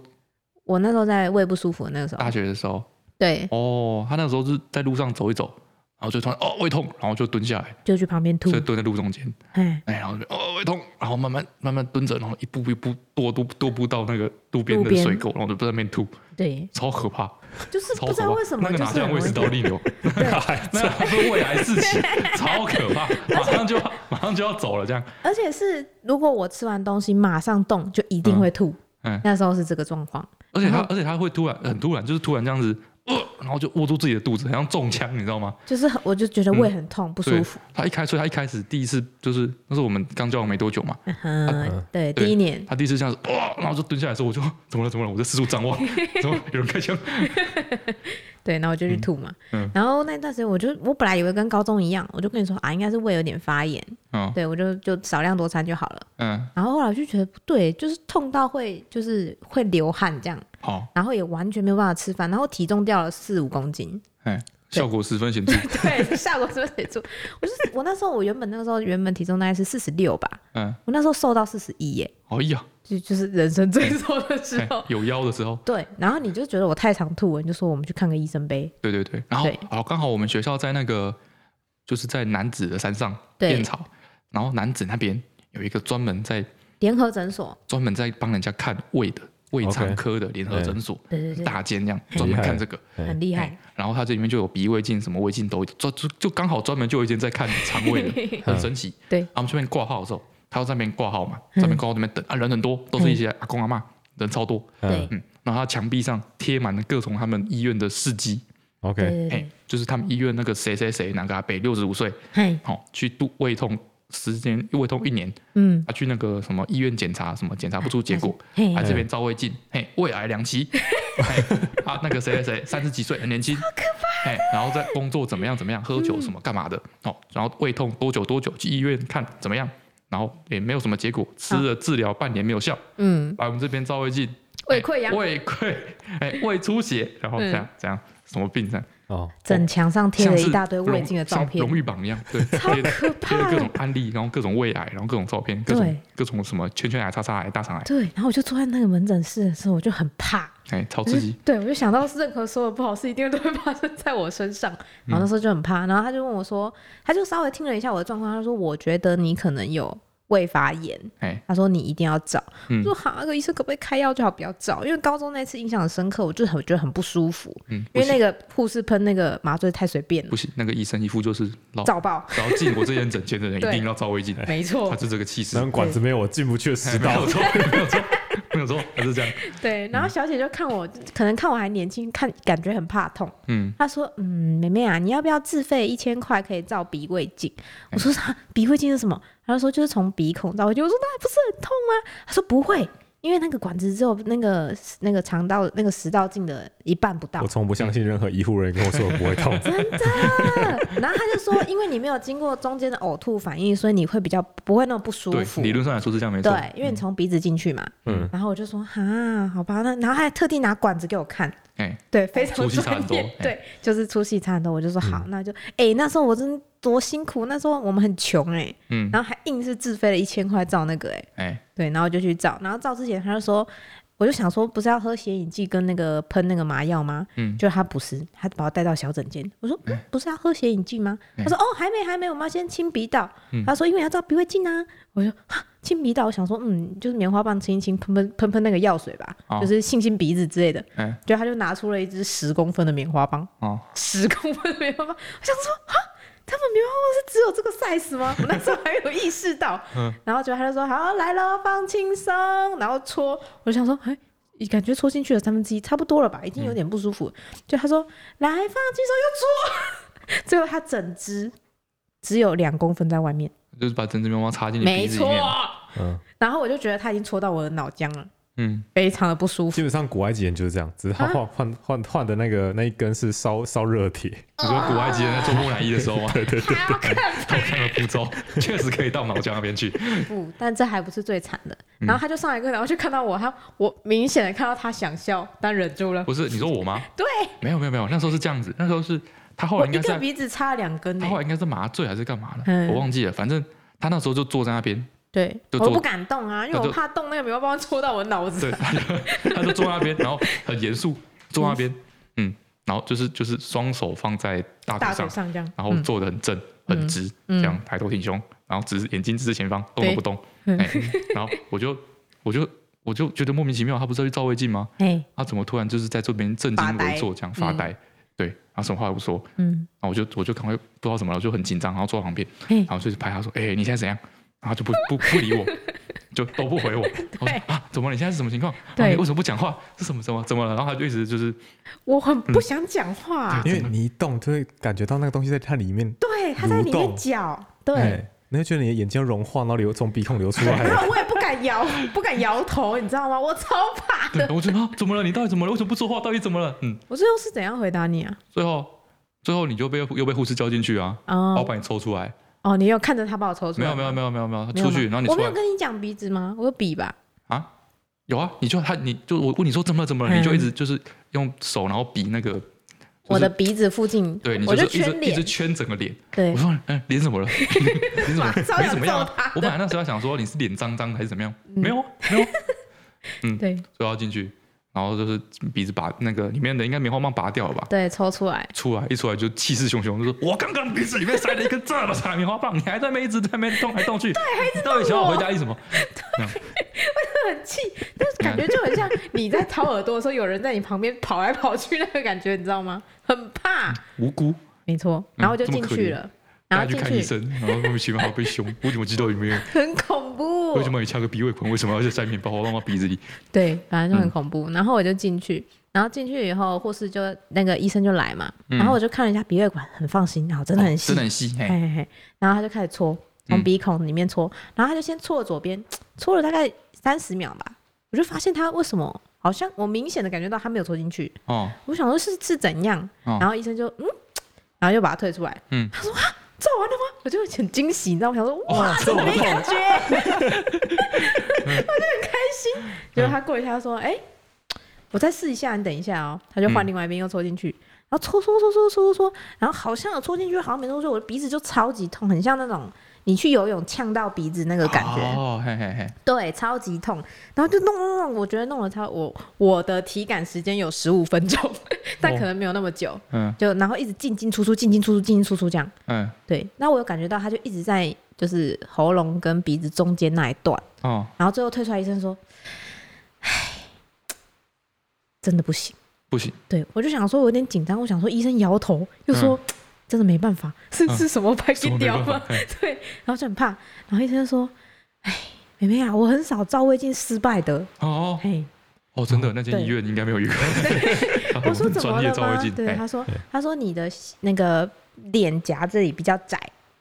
我那时候在胃不舒服的那个时候，大学的时候，对，哦，他那个时候是在路上走一走。然后就突然哦胃痛，然后就蹲下来，就去旁边吐，就蹲在路中间，哎，然后就哦胃痛，然后慢慢慢慢蹲着，然后一步一步踱踱踱步到那个路边的水沟，然后就在那边吐，对，超可怕，就是不知道为什么那个哪像胃食道逆流 那 那是胃癌四期，超可怕，马上就马上就要走了这样，而且是如果我吃完东西马上动，就一定会吐，嗯，那时候是这个状况，而且他而且他会突然很突然，就是突然这样子。呃，然后就握住自己的肚子，好像中枪，你知道吗？就是，我就觉得胃很痛，不舒服。他一开，所以他一开始第一次就是，那是我们刚交往没多久嘛。嗯，对，第一年。他第一次这样子，哇，然后就蹲下来的时候，我就怎么了？怎么了？我在四处张望，怎么有人开枪？对，然后我就去吐嘛。嗯然后那段时间，我就我本来以为跟高中一样，我就跟你说啊，应该是胃有点发炎。嗯，对，我就就少量多餐就好了。嗯。然后后来我就觉得不对，就是痛到会就是会流汗这样。好，然后也完全没有办法吃饭，然后体重掉了四五公斤，哎，效果十分显著。对，效果十分显著。我就是我那时候，我原本那个时候原本体重大概是四十六吧，嗯，我那时候瘦到四十一耶。哎呀，就就是人生最瘦的时候，有腰的时候。对，然后你就觉得我太常吐了，你就说我们去看个医生呗。对对对，然后好，刚好我们学校在那个就是在男子的山上燕草，然后男子那边有一个专门在联合诊所，专门在帮人家看胃的。胃肠科的联合诊所，对对对，大间这样专门看这个，很厉害。然后他这里面就有鼻胃镜，什么胃镜都就就就刚好专门就有一间在看肠胃的，很神奇。对，然后我们这边挂号的时候，他要在那边挂号嘛，在那边挂号那边等啊，人很多，都是一些阿公阿妈，人超多。对，嗯，然后他墙壁上贴满了各种他们医院的事迹。OK，哎，就是他们医院那个谁谁谁哪个阿伯六十五岁，好去度胃痛。时间胃痛一年，嗯，他去那个什么医院检查，什么检查不出结果，来这边照胃镜，嘿，胃癌两期，啊，那个谁谁谁三十几岁很年轻，好可怕，然后在工作怎么样怎么样，喝酒什么干嘛的，哦，然后胃痛多久多久去医院看怎么样，然后也没有什么结果，吃了治疗半年没有效，嗯，来我们这边照胃镜，胃溃疡，胃溃，哎，胃出血，然后这样这样什么病症？哦，整墙上贴了一大堆胃镜的照片，荣誉榜一样，对，超可怕，贴了各种案例，然后各种胃癌，然后各种照片，各种各种什么圈圈癌、叉叉癌、大肠癌。对，然后我就坐在那个门诊室的时候，我就很怕，哎，超刺激。对，我就想到任何所有不好事一定都会发生在我身上，然后那时候就很怕。然后他就问我说，他就稍微听了一下我的状况，他说，我觉得你可能有。胃发炎，他说你一定要找。我说好，那个医生可不可以开药就好，不要找。因为高中那次印象很深刻，我就很觉得很不舒服。嗯，因为那个护士喷那个麻醉太随便了。不行，那个医生一副就是照爆。然后进我这间诊间的人 一定要照胃镜。没错，他是这个气势。那管子没有我进不去的食道。没有错，没有错，没有错，还是这样。对，然后小姐就看我，可能看我还年轻，看感觉很怕痛。嗯，她说，嗯，妹妹啊，你要不要自费一千块可以照鼻胃镜？我说啥？鼻胃镜是什么？她说就是从鼻孔照回去，我说那不是很痛吗？她说不会，因为那个管子只有那个那个肠道那个食道镜的一半不到。我从不相信任何医护人员跟我说我不会痛，真的。然后他就说，因为你没有经过中间的呕吐反应，所以你会比较不会那么不舒服。理论上来说是这样没错。对，因为你从鼻子进去嘛。嗯。然后我就说啊，好吧，那然后他还特地拿管子给我看。哎，对，非常专业。粗细差很多。对，就是粗细差很多。我就说好，那就哎，那时候我真。多辛苦！那时候我们很穷哎、欸，嗯，然后还硬是自费了一千块照那个哎、欸，哎、欸，对，然后就去照，然后照之前他就说，我就想说，不是要喝显影剂跟那个喷那个麻药吗？嗯，就他不是，他把我带到小诊间，我说，嗯，不是要喝显影剂吗？欸、他说，哦，还没，还没，我们要先清鼻道。嗯、他说，因为要照鼻胃镜啊。我说哈，清鼻道，我想说，嗯，就是棉花棒清一清，喷喷喷喷那个药水吧，哦、就是清清鼻子之类的。嗯、欸，就他就拿出了一支十公分的棉花棒，哦，十公分的棉花棒，我想说，哈。他们棉花棒是只有这个 size 吗？我那时候还有意识到，嗯、然后就他就说好来了，放轻松，然后搓，我就想说，哎，感觉搓进去了三分之一，差不多了吧，已经有点不舒服。嗯、就他说来放轻松又搓，最后他整只只有两公分在外面，就是把整只棉花插进你鼻子里面。没错，嗯，然后我就觉得他已经戳到我的脑浆了。嗯，非常的不舒服。基本上古埃及人就是这样，只是他换换换换的那个那一根是烧烧热铁。你说古埃及人在做木乃伊的时候吗？对 对对，好看的步骤确实可以到脑浆那边去。不，但这还不是最惨的。然后他就上来跟，然后就看到我，他我明显的看到他想笑，但忍住了。不是你说我吗？对，没有没有没有，那时候是这样子，那时候是他后来应该是鼻子插两根，他后来应该是麻醉还是干嘛的，我忘记了。反正他那时候就坐在那边。对，我不敢动啊，因为我怕动那个棉花棒戳到我脑子。对，他就坐那边，然后很严肃坐那边，嗯，然后就是就是双手放在大腿上，然后坐得很正很直，这样抬头挺胸，然后只是眼睛直视前方，动都不动。哎，然后我就我就我就觉得莫名其妙，他不是要去照胃镜吗？哎，他怎么突然就是在这边正襟危坐这样发呆？对，然后什么话都不说，嗯，然后我就我就赶快不知道怎么了，我就很紧张，然后坐在旁边，然后就是拍他说，哎，你现在怎样？然后就不不不理我，就都不回我。我说啊，怎么了？你现在是什么情况？对，为什么不讲话？是什么什么怎么了？然后他就一直就是，我很不想讲话，因为你一动就会感觉到那个东西在它里面，对，它在里面搅，对，你会觉得你的眼睛要融化，然后流从鼻孔流出 来。然后我也不敢摇，不敢摇头，你知道吗？我超怕的。我说啊，怎么了？你到底怎么了？为什么不说话？到底怎么了？嗯，我最后是怎样回答你啊？最后，最后你就被又被护士叫进去啊，然后把你抽出来。哦，你有看着他把我抽出来？没有没有没有没有没有，出去，然后你出来。我没有跟你讲鼻子吗？我有比吧？啊，有啊，你就他，你就我问你说怎么了怎么了，你就一直 就是用手然后比那个我的鼻子附近，对，你就一直一直圈整个脸。对，我说嗯，脸怎么了？脸怎么了？脸怎么样？我本来那时候想说你是脸脏脏还是怎么样？没有没有，嗯，对，所以要进去。然后就是鼻子拔那个里面的应该棉花棒拔掉了吧？对，抽出来。出来一出来就气势汹汹，就说：“我刚刚鼻子里面塞了一根这么长的棉花棒，你还在那一直在那边动来动去。”对，还一直。到底想要回家意什么？对，我就很气，但是感觉就很像你在掏耳朵的时候，有人在你旁边跑来跑去那个感觉，你知道吗？很怕。无辜。没错，然后就进去了。然后去看医生，然后莫名其妙好被凶，我怎么知道有没有？很恐怖。为什么你插个鼻胃管？为什么要塞棉花棒到鼻子里？对，反正就很恐怖。然后我就进去，然后进去以后，护士就那个医生就来嘛，然后我就看了一下鼻胃管，很放心，然后真的很细，真的很细。嘿嘿嘿。然后他就开始搓，从鼻孔里面搓，然后他就先搓了左边，搓了大概三十秒吧，我就发现他为什么好像我明显的感觉到他没有搓进去。哦。我想说是是怎样？然后医生就嗯，然后又把他退出来。嗯。他说啊。做完了吗？我就很惊喜，你知道吗？我想说，哇，这么没感觉，我就很开心。结果他过一下，他说：“哎，我再试一下，你等一下哦。”他就换另外一边又戳进去，然后戳戳戳戳戳戳，然后好像有戳进去，好像没戳进去，我的鼻子就超级痛，很像那种。你去游泳呛到鼻子那个感觉，哦，嘿嘿嘿，对，超级痛，然后就弄弄弄，我觉得弄了超我我的体感时间有十五分钟，但可能没有那么久，嗯，就然后一直进进出出，进进出出，进进出出这样，嗯，对，那我有感觉到他就一直在就是喉咙跟鼻子中间那一段，哦，然后最后退出来，医生说，唉，真的不行，不行，对我就想说我有点紧张，我想说医生摇头又说。真的没办法，是是什么白血掉吗？对，然后就很怕，然后医生就说：“哎，妹妹啊，我很少照胃镜失败的。”哦，嘿，哦，真的，那间医院应该没有一个。我说怎么了吗？对，他说，他说你的那个脸颊这里比较窄。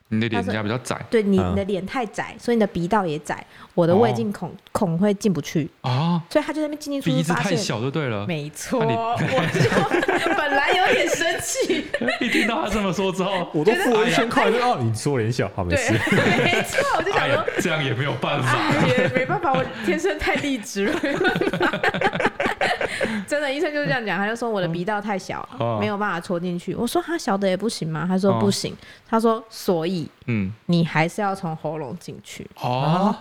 你的脸颊比较窄，对，你的脸太窄，所以你的鼻道也窄，我的胃镜孔孔会进不去啊，所以他就在那边进进出出。鼻子太小就对了，没错。我就 本来有点生气，一听到他这么说之后，我都付了一千块，哦，你说脸小，好没事。没错，我就想说这样也没有办法，也没办法，我天生太励志了。真的，医生就是这样讲，他就说我的鼻道太小，没有办法戳进去。我说他小的也不行吗？他说不行，他说所以。嗯，你还是要从喉咙进去哦。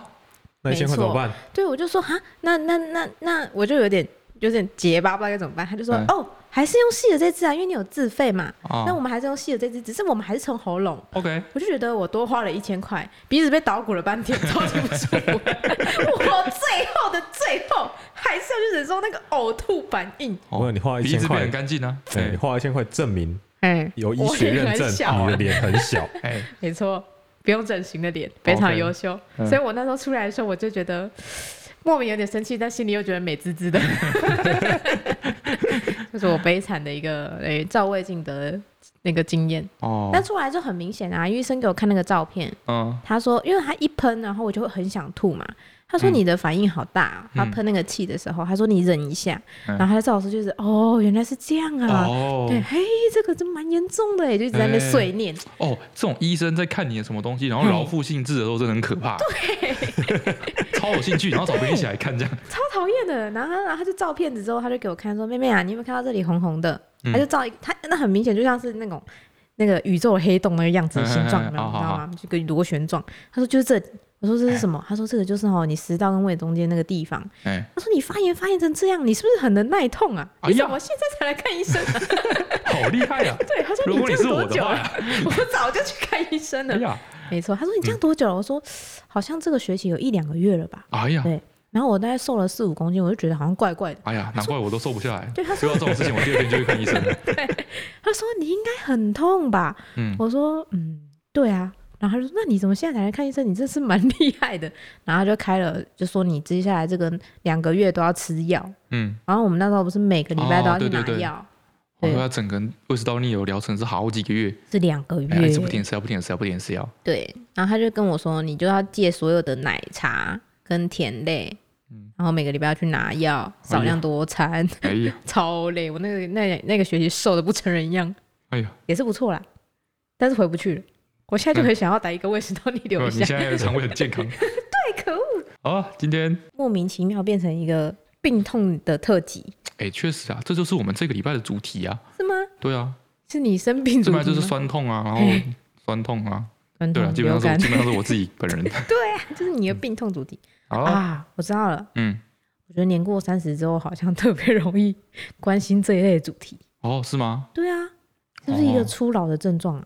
那你现在怎么办？对，我就说哈，那那那那我就有点有点结巴，不知道该怎么办。他就说哦，还是用细的这支啊，因为你有自费嘛。那我们还是用细的这支，只是我们还是从喉咙。OK，我就觉得我多花了一千块，鼻子被捣鼓了半天，超级不舒服。我最后的最后还是要去忍受那个呕吐反应。哦，你花一千块很干净啊。对，你花一千块证明。哎，有医学认证，你的脸很小。哎，没错，不用整形的脸，非常优秀。所以我那时候出来的时候，我就觉得莫名有点生气，但心里又觉得美滋滋的。就是我悲惨的一个诶照胃镜的那个经验。哦，但出来就很明显啊，医生给我看那个照片，嗯，他说，因为他一喷，然后我就会很想吐嘛。他说你的反应好大，他喷那个气的时候，他说你忍一下，然后他赵老师就是哦，原来是这样啊，对，嘿，这个真蛮严重的，就一直在那边碎念。哦，这种医生在看你的什么东西，然后劳复兴致的时候，真的很可怕。对，超有兴趣，然后找别人一起来看这样。超讨厌的，然后然后他就照片子之后，他就给我看说，妹妹啊，你有没有看到这里红红的？他就照一他那很明显就像是那种那个宇宙黑洞那个样子的形状，你知道吗？就个螺旋状。他说就是这。我说这是什么？他说这个就是哦，你食道跟胃中间那个地方。哎，他说你发炎发炎成这样，你是不是很能耐痛啊？你怎么现在才来看医生？好厉害啊！对，他说你这样多久了？我早就去看医生了。没错，他说你这样多久了？我说好像这个学期有一两个月了吧。哎呀，对。然后我大概瘦了四五公斤，我就觉得好像怪怪的。哎呀，难怪我都瘦不下来。对，他说这种事情，我第二天就去看医生。对，他说你应该很痛吧？嗯，我说嗯，对啊。然后他说：“那你怎么现在才来看医生？你这是蛮厉害的。”然后他就开了，就说你接下来这个两个月都要吃药。嗯，然后我们那时候不是每个礼拜都要去拿药？我说他整个胃食道逆流疗程是好几个月，是两个月，一直不停吃药，不停吃药，不停吃药。对，然后他就跟我说：“你就要戒所有的奶茶跟甜类，嗯，然后每个礼拜要去拿药，少量多餐。”哎呀，超累！我那个那那个学期瘦的不成人样。哎呀，也是不错啦，但是回不去了。我现在就很想要打一个胃食道逆流一下。你现在的肠胃很健康。对，可恶。好，今天莫名其妙变成一个病痛的特辑。哎，确实啊，这就是我们这个礼拜的主题啊。是吗？对啊。是你生病主题吗？就是酸痛啊，然后酸痛啊。对啊，基本上是基本上是我自己本人。对啊，就是你的病痛主题。啊，我知道了。嗯，我觉得年过三十之后，好像特别容易关心这一类的主题。哦，是吗？对啊，这是一个初老的症状啊。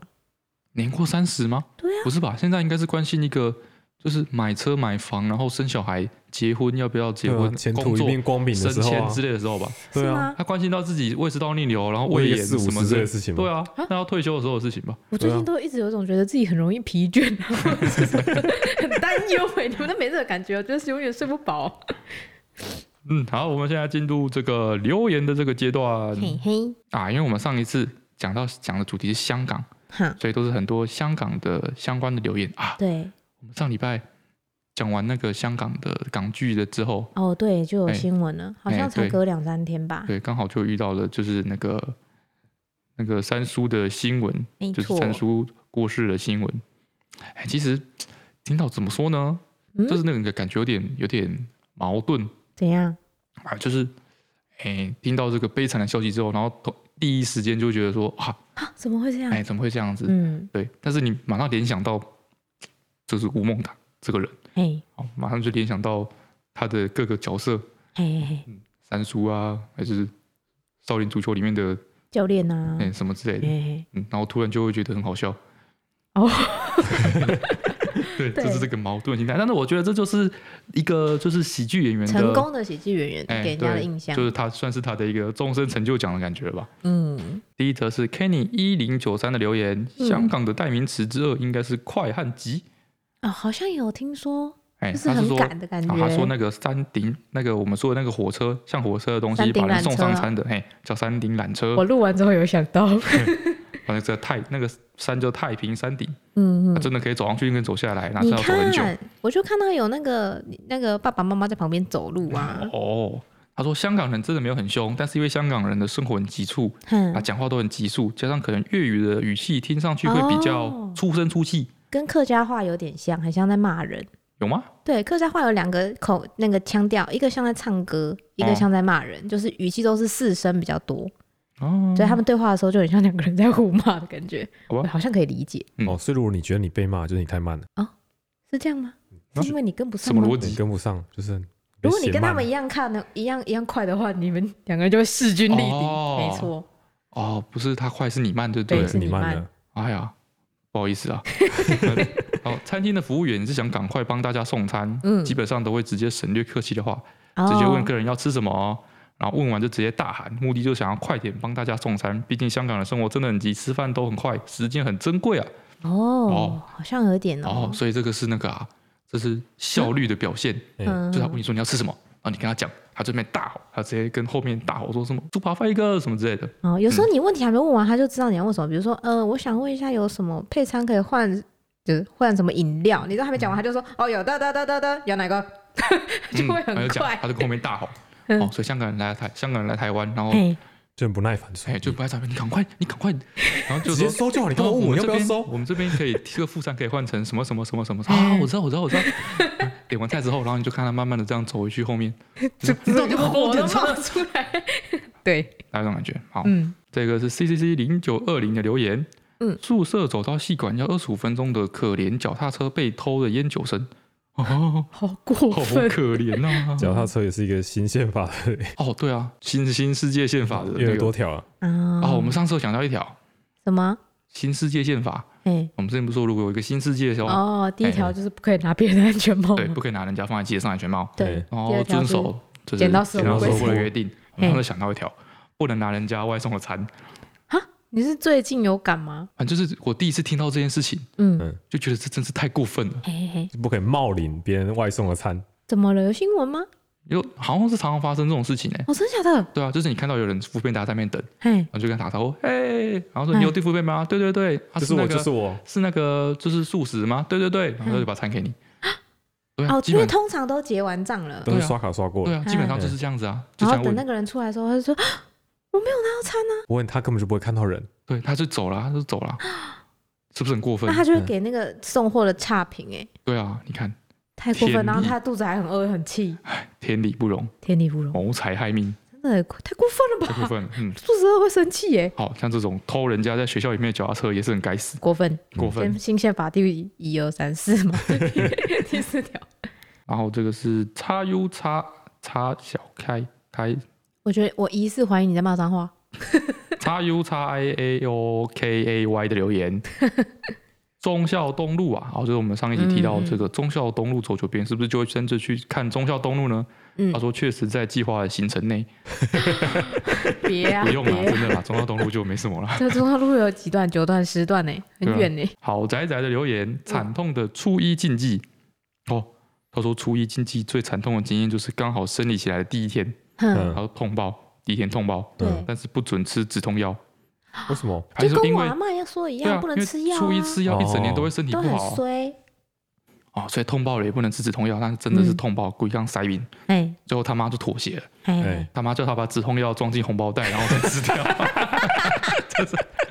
年过三十吗？对啊，不是吧？现在应该是关心一个，就是买车买房，然后生小孩、结婚要不要结婚、前途一片光明的时候、升迁之类的时候吧？对啊，他关心到自己胃食道逆流，然后胃炎什么之类的事情。对啊，那要退休的时候的事情吧？我最近都一直有一种觉得自己很容易疲倦，很担忧哎，你们都没这个感觉，就是永远睡不饱。嗯，好，我们现在进入这个留言的这个阶段。嘿嘿啊，因为我们上一次讲到讲的主题是香港。所以都是很多香港的相关的留言啊。对，我们上礼拜讲完那个香港的港剧的之后，哦，对，就有新闻了，欸、好像才隔两三天吧。对，刚好就遇到了，就是那个那个三叔的新闻，错就是三叔过世的新闻。哎、欸，其实听到怎么说呢？嗯、就是那个感觉有点有点矛盾。怎样？啊，就是哎、欸，听到这个悲惨的消息之后，然后第一时间就觉得说啊。啊，怎么会这样？哎，怎么会这样子？嗯，对。但是你马上联想到，就是吴孟达这个人，哎，好，马上就联想到他的各个角色，哎，嗯，三叔啊，还是少林足球里面的教练啊，哎，什么之类的，嗯，然后突然就会觉得很好笑。哦。对，就是这个矛盾心态。但是我觉得这就是一个就是喜剧演员成功的喜剧演员给人家的印象，就是他算是他的一个终身成就奖的感觉吧。嗯，第一则是 Kenny 一零九三的留言，香港的代名词之二应该是快和急啊，好像有听说，哎，是很赶的感觉。他说那个山顶那个我们说的那个火车像火车的东西把人送上山的，嘿，叫山顶缆车。我录完之后有想到。那个太那个山叫太平山顶，嗯嗯，真的可以走上去跟走下来，那是要走很久。我就看到有那个那个爸爸妈妈在旁边走路啊。哦，他说香港人真的没有很凶，但是因为香港人的生活很急促，啊，讲话都很急促，加上可能粤语的语气听上去会比较粗声粗气，跟客家话有点像，很像在骂人。有吗？对，客家话有两个口那个腔调，一个像在唱歌，一个像在骂人，就是语气都是四声比较多。哦，所以他们对话的时候就很像两个人在互骂的感觉，我好像可以理解。哦，所以如果你觉得你被骂，就是你太慢了啊？是这样吗？是因为你跟不上吗？什么逻辑？跟不上，就是如果你跟他们一样看的，一样一样快的话，你们两个人就会势均力敌。没错。哦，不是他快，是你慢，对不对？是你慢的。哎呀，不好意思啊。好，餐厅的服务员是想赶快帮大家送餐，嗯，基本上都会直接省略客气的话，直接问客人要吃什么。然后问完就直接大喊，目的就是想要快点帮大家送餐。毕竟香港的生活真的很急，吃饭都很快，时间很珍贵啊。哦，哦好像有点哦。哦，所以这个是那个啊，这是效率的表现。嗯，就他问你说你要吃什么，然后你跟他讲，他这边大吼，他直接跟后面大吼说什么猪扒饭一个什么之类的。哦，有时候你问题还没问完，他就知道你要问什么。比如说，呃，我想问一下有什么配餐可以换，就是换什么饮料？你都还没讲完，他就说哦，有的的的的的，有哪个？就会很快，他就跟后面大吼。哦，所以香港人来台，香港人来台湾，然后就很不耐烦，哎，就不耐烦，你赶快，你赶快，然后就 直接收就好。你刚刚问我要不要收？我们这边可以这个副餐可以换成什么什么什么什么啊？我知道，我知道，我知道。点完菜之后，然后你就看他慢慢的这样走回去后面，就知道就火都冒出来。对，大家这种感觉。好，嗯，这个是 C C C 零九二零的留言。嗯，宿舍走到戏馆要二十五分钟的可怜脚踏车被偷的烟酒声。哦，好过分，好可怜呐！脚踏车也是一个新宪法的。哦，对啊，新新世界宪法的有多条啊。哦，我们上次有讲到一条。什么？新世界宪法？哎，我们之前不是说如果有一个新世界的时候，哦，第一条就是不可以拿别人的安全帽，对，不可以拿人家放在机车上安全帽，对，然后遵守剪刀石头布的约定。然后就想到一条，不能拿人家外送的餐。你是最近有感吗？反正就是我第一次听到这件事情，嗯，就觉得这真是太过分了。嘿嘿，不可以冒领别人外送的餐。怎么了？有新闻吗？有，好像是常常发生这种事情哎。哦，真的假的？对啊，就是你看到有人扶便达在那边等，嘿，然后就跟他打招呼，嘿，然后说你有递扶便吗？对对对，是我，就是我，是那个就是素食吗？对对对，然后就把餐给你。哦，因为通常都结完账了，都是刷卡刷过了，对啊，基本上就是这样子啊。然后等那个人出来的时候，他就说。我没有拿到餐呢。我问他根本就不会看到人，对，他就走了，他就走了，是不是很过分？那他就会给那个送货的差评哎。对啊，你看，太过分，然后他肚子还很饿，很气。哎，天理不容，天理不容，谋财害命，真的太过分了吧？太过分了，嗯，肚子饿会生气耶。好像这种偷人家在学校里面的脚踏车也是很该死，过分，过分。新宪法第一二三四嘛，第四条。然后这个是叉 U 叉叉小开开，我觉得我疑似怀疑你在骂脏话。叉 uxiaokay 的留言，忠孝东路啊，好，就是我们上一集提到这个忠孝东路走九遍，是不是就会真正去看忠孝东路呢？他说确实在计划的行程内。别啊，不用了，真的啦，忠孝东路就没什么了。这忠孝路有几段？九段、十段呢？很远呢。好宅宅的留言，惨痛的初一禁忌哦。他说初一禁忌最惨痛的经验就是刚好生理起来的第一天，然后痛爆。第一天痛爆，对，但是不准吃止痛药。为什么？就跟我阿妈要说一样，不能吃药。初一吃药，一整年都会身体不好。衰。哦，所以痛爆了也不能吃止痛药，但是真的是痛爆，故意让塞晕。哎，最后他妈就妥协了。哎，他妈叫他把止痛药装进红包袋，然后再吃掉。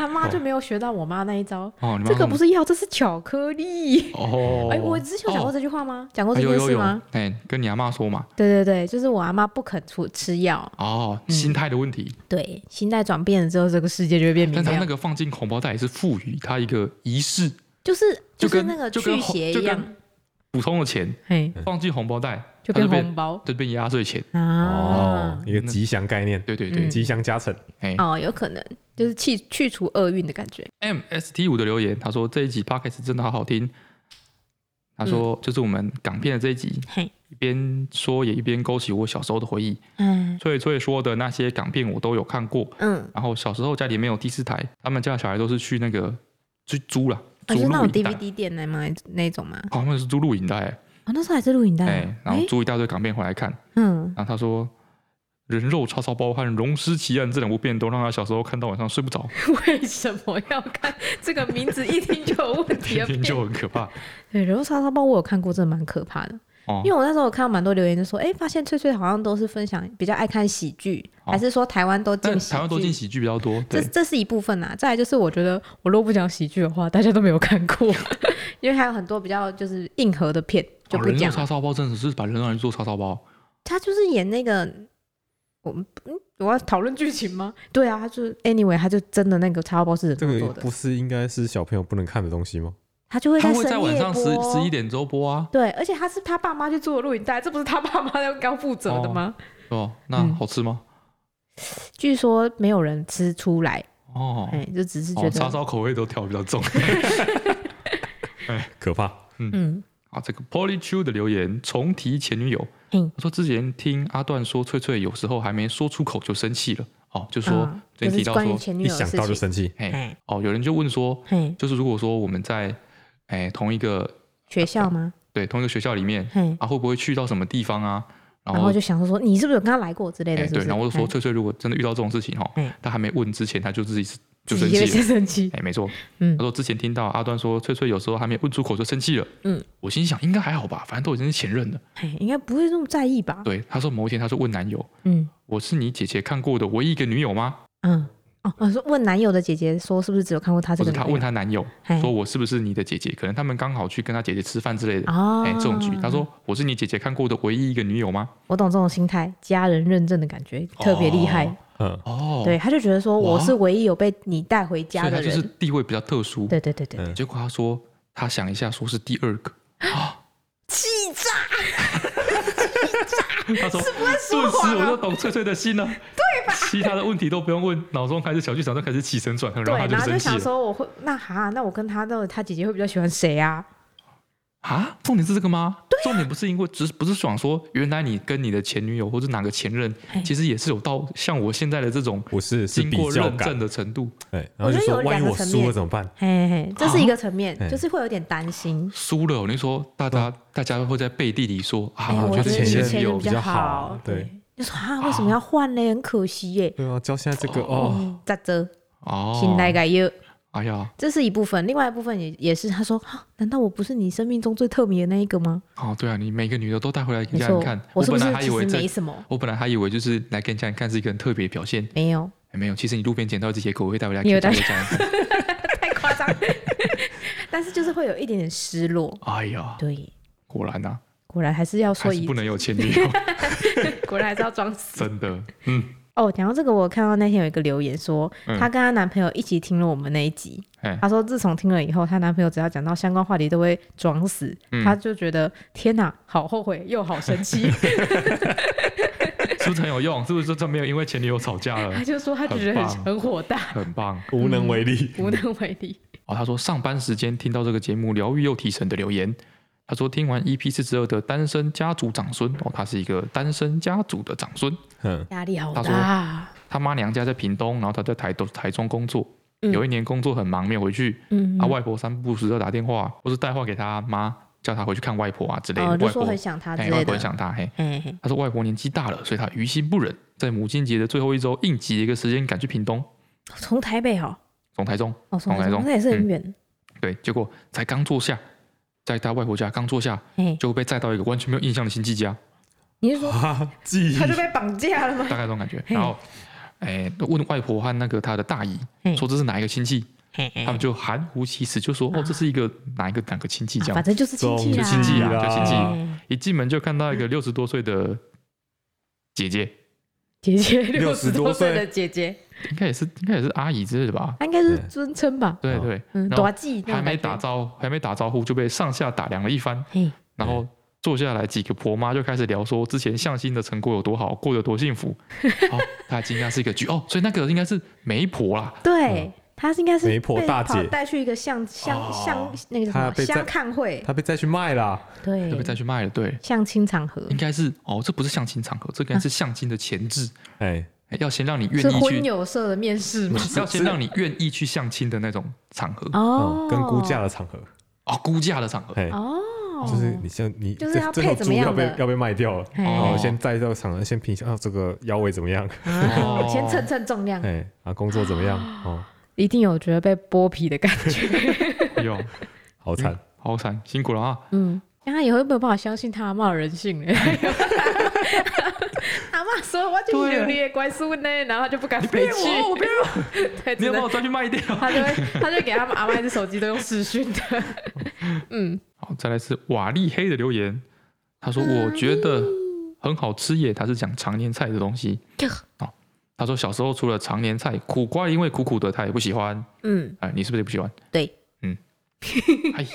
他妈就没有学到我妈那一招。哦，这个不是药，这是巧克力。哦，哎，我之前有讲过这句话吗？讲过这件事吗？哎，跟你阿妈说嘛。对对对，就是我阿妈不肯出吃药。哦，心态的问题。对，心态转变了之后，这个世界就会变明亮。但他那个放进红包袋也是赋予他一个仪式，就是就是那个驱邪一样。普通的钱，放进红包袋就变红包，就变压岁钱哦，一个吉祥概念。对对对，吉祥加成。哦，有可能。就是去去除厄运的感觉。M S T 五的留言，他说这一集 Podcast 真的好好听。他说就是我们港片的这一集，嘿、一边说也一边勾起我小时候的回忆。嗯，翠翠说的那些港片我都有看过。嗯，然后小时候家里没有第四台，他们家的小孩都是去那个去租了。是那种 DVD 店来吗？那种吗？好像是租录影带。哦，那时候还是录影带。哎，然后租一大堆港片回来看。嗯，然后他说。人肉叉烧包和溶尸奇案这两部片都让他小时候看到晚上睡不着。为什么要看这个名字一听就有问题？一听就很可怕。对，人肉叉烧包我有看过，真的蛮可怕的。哦。因为我那时候我看到蛮多留言，就说：“哎，发现翠翠好像都是分享比较爱看喜剧，还是说台湾都进喜剧？台湾都进喜剧比较多。这这是一部分啊。再来就是我觉得，我如果不讲喜剧的话，大家都没有看过，因为还有很多比较就是硬核的片就不讲。人肉叉烧包真的是把人拿来做叉烧包。他就是演那个。我们嗯，我要讨论剧情吗？对啊，他就 anyway，他就真的那个叉烧包是人做的，不是应该是小朋友不能看的东西吗？他就会在，在晚上十十一点周播啊。对，而且他是他爸妈去做的录影带，这不是他爸妈要刚负责的吗？哦，哦，那好吃吗？嗯，据说没有人吃出来哦，哎，就只是觉得叉烧口味都调比较重，哎，可怕。嗯嗯，啊，这个 Polly Chu 的留言重提前女友。嗯，我说之前听阿段说，翠翠有时候还没说出口就生气了。哦，就说最近提到说，一想到就生气。哎，哦，有人就问说，就是如果说我们在哎同一个学校吗？对，同一个学校里面，啊，会不会去到什么地方啊？然后就想说说，你是不是有跟他来过之类的？对，然后我就说，翠翠如果真的遇到这种事情哈，他还没问之前，他就自己是。就生气了，哎，没错，嗯，他说之前听到阿端说翠翠有时候还没问出口就生气了，嗯，我心想应该还好吧，反正都已经是前任了，哎应该不会那么在意吧？对，他说某一天他说问男友，嗯，我是你姐姐看过的唯一一个女友吗？嗯，哦，我说问男友的姐姐说是不是只有看过他这个？他问她男友，说我是不是你的姐姐？可能他们刚好去跟她姐姐吃饭之类的。哦，哎，这种局，他说我是你姐姐看过的唯一一个女友吗？我懂这种心态，家人认证的感觉特别厉害。嗯，哦，对，他就觉得说我是唯一有被你带回家的，就是地位比较特殊。对对对对。结果他说他想一下，说是第二个啊，气炸！气炸！他说顿时我就懂翠翠的心了。对。其他的问题都不用问，脑中开始小剧场都开始起承转合，然后他就生气了。然后就想说我会那哈，那我跟他的他姐姐会比较喜欢谁啊？”啊，重点是这个吗？重点不是因为只是不是想说，原来你跟你的前女友或者哪个前任，其实也是有到像我现在的这种，我是经过认证的程度。对，然后就说万一我输了怎么办？嘿嘿，这是一个层面，就是会有点担心。输了，你说大家大家会在背地里说啊，我觉得前任比较好。对，就说啊，为什么要换呢？很可惜耶。对啊，教现在这个哦，咋着？哦，新来改又。哎呀，这是一部分，另外一部分也也是他说，啊，难道我不是你生命中最特别的那一个吗？哦，对啊，你每个女的都带回来给家人看，我本来还以为没什么，我本来还以为就是来给家人看是一个很特别的表现，没有，没有，其实你路边捡到这些狗会带回来给家人看，太夸张，但是就是会有一点点失落。哎呀，对，果然呐，果然还是要说一，不能有前女友，果然还是要装死，真的，嗯。哦，讲到这个，我看到那天有一个留言说，她跟她男朋友一起听了我们那一集。她说自从听了以后，她男朋友只要讲到相关话题都会装死，她就觉得天哪，好后悔又好生气。是不是很有用？是不是说他没有因为前女友吵架了？他就说他觉得很很火大，很棒，无能为力，无能为力。哦，他说上班时间听到这个节目疗愈又提神的留言。他说听完 EP 四十二的单身家族长孙哦，他是一个单身家族的长孙，压力好大。他说他妈娘家在屏东，然后他在台东台中工作，有一年工作很忙没有回去，他外婆三不五时要打电话或是带话给他妈，叫他回去看外婆啊之类的。外婆很想他之类的，外婆很想他。嘿，他说外婆年纪大了，所以他于心不忍，在母亲节的最后一周应急的一个时间赶去屏东，从台北哈，从台中，哦从台中，那也是很远。对，结果才刚坐下。在他外婆家刚坐下，就被载到一个完全没有印象的亲戚家。你是说他就被绑架了吗？大概这种感觉。然后，哎，问外婆和那个他的大姨说这是哪一个亲戚？他们就含糊其辞就说哦，这是一个哪一个哪个亲戚这样。反正就是亲戚，就亲戚啊，就亲戚。一进门就看到一个六十多岁的姐姐，姐姐六十多岁的姐姐。应该也是，应该也是阿姨之类的吧？应该是尊称吧？对对，嗯，大姐还没打招呼，还没打招呼就被上下打量了一番。然后坐下来，几个婆妈就开始聊说之前相亲的成果有多好，过得多幸福。哦，他惊讶是一个局哦，所以那个应该是媒婆啦。对，他是应该是媒婆大姐带去一个相相相那个什么相看会，他被再去卖了。对，被再去卖了。对，相亲场合应该是哦，这不是相亲场合，这应该是相亲的前置。哎。要先让你愿意去婚友社的面试吗？要先让你愿意去相亲的那种场合。哦，跟估价的场合。哦，估价的场合。哦，就是你先你就是要配怎么样要被要被卖掉了哦，先在这个场合先评价啊，这个腰围怎么样？先称称重量，哎啊，工作怎么样？哦，一定有觉得被剥皮的感觉，有，好惨，好惨，辛苦了啊！嗯，那他以后有没有办法相信他妈的人性呢？阿妈说：“我就有你的乖孙呢，然后他就不敢回去。我不要，你要把我抓去卖掉。他就会，他就给他们阿妈的手机都用视讯的。嗯，好，再来是瓦力黑的留言，他说：我觉得很好吃耶，他是讲常年菜的东西。好，他说小时候除了常年菜，苦瓜因为苦苦的，他也不喜欢。嗯，哎，你是不是也不喜欢？对，嗯，哎呀。”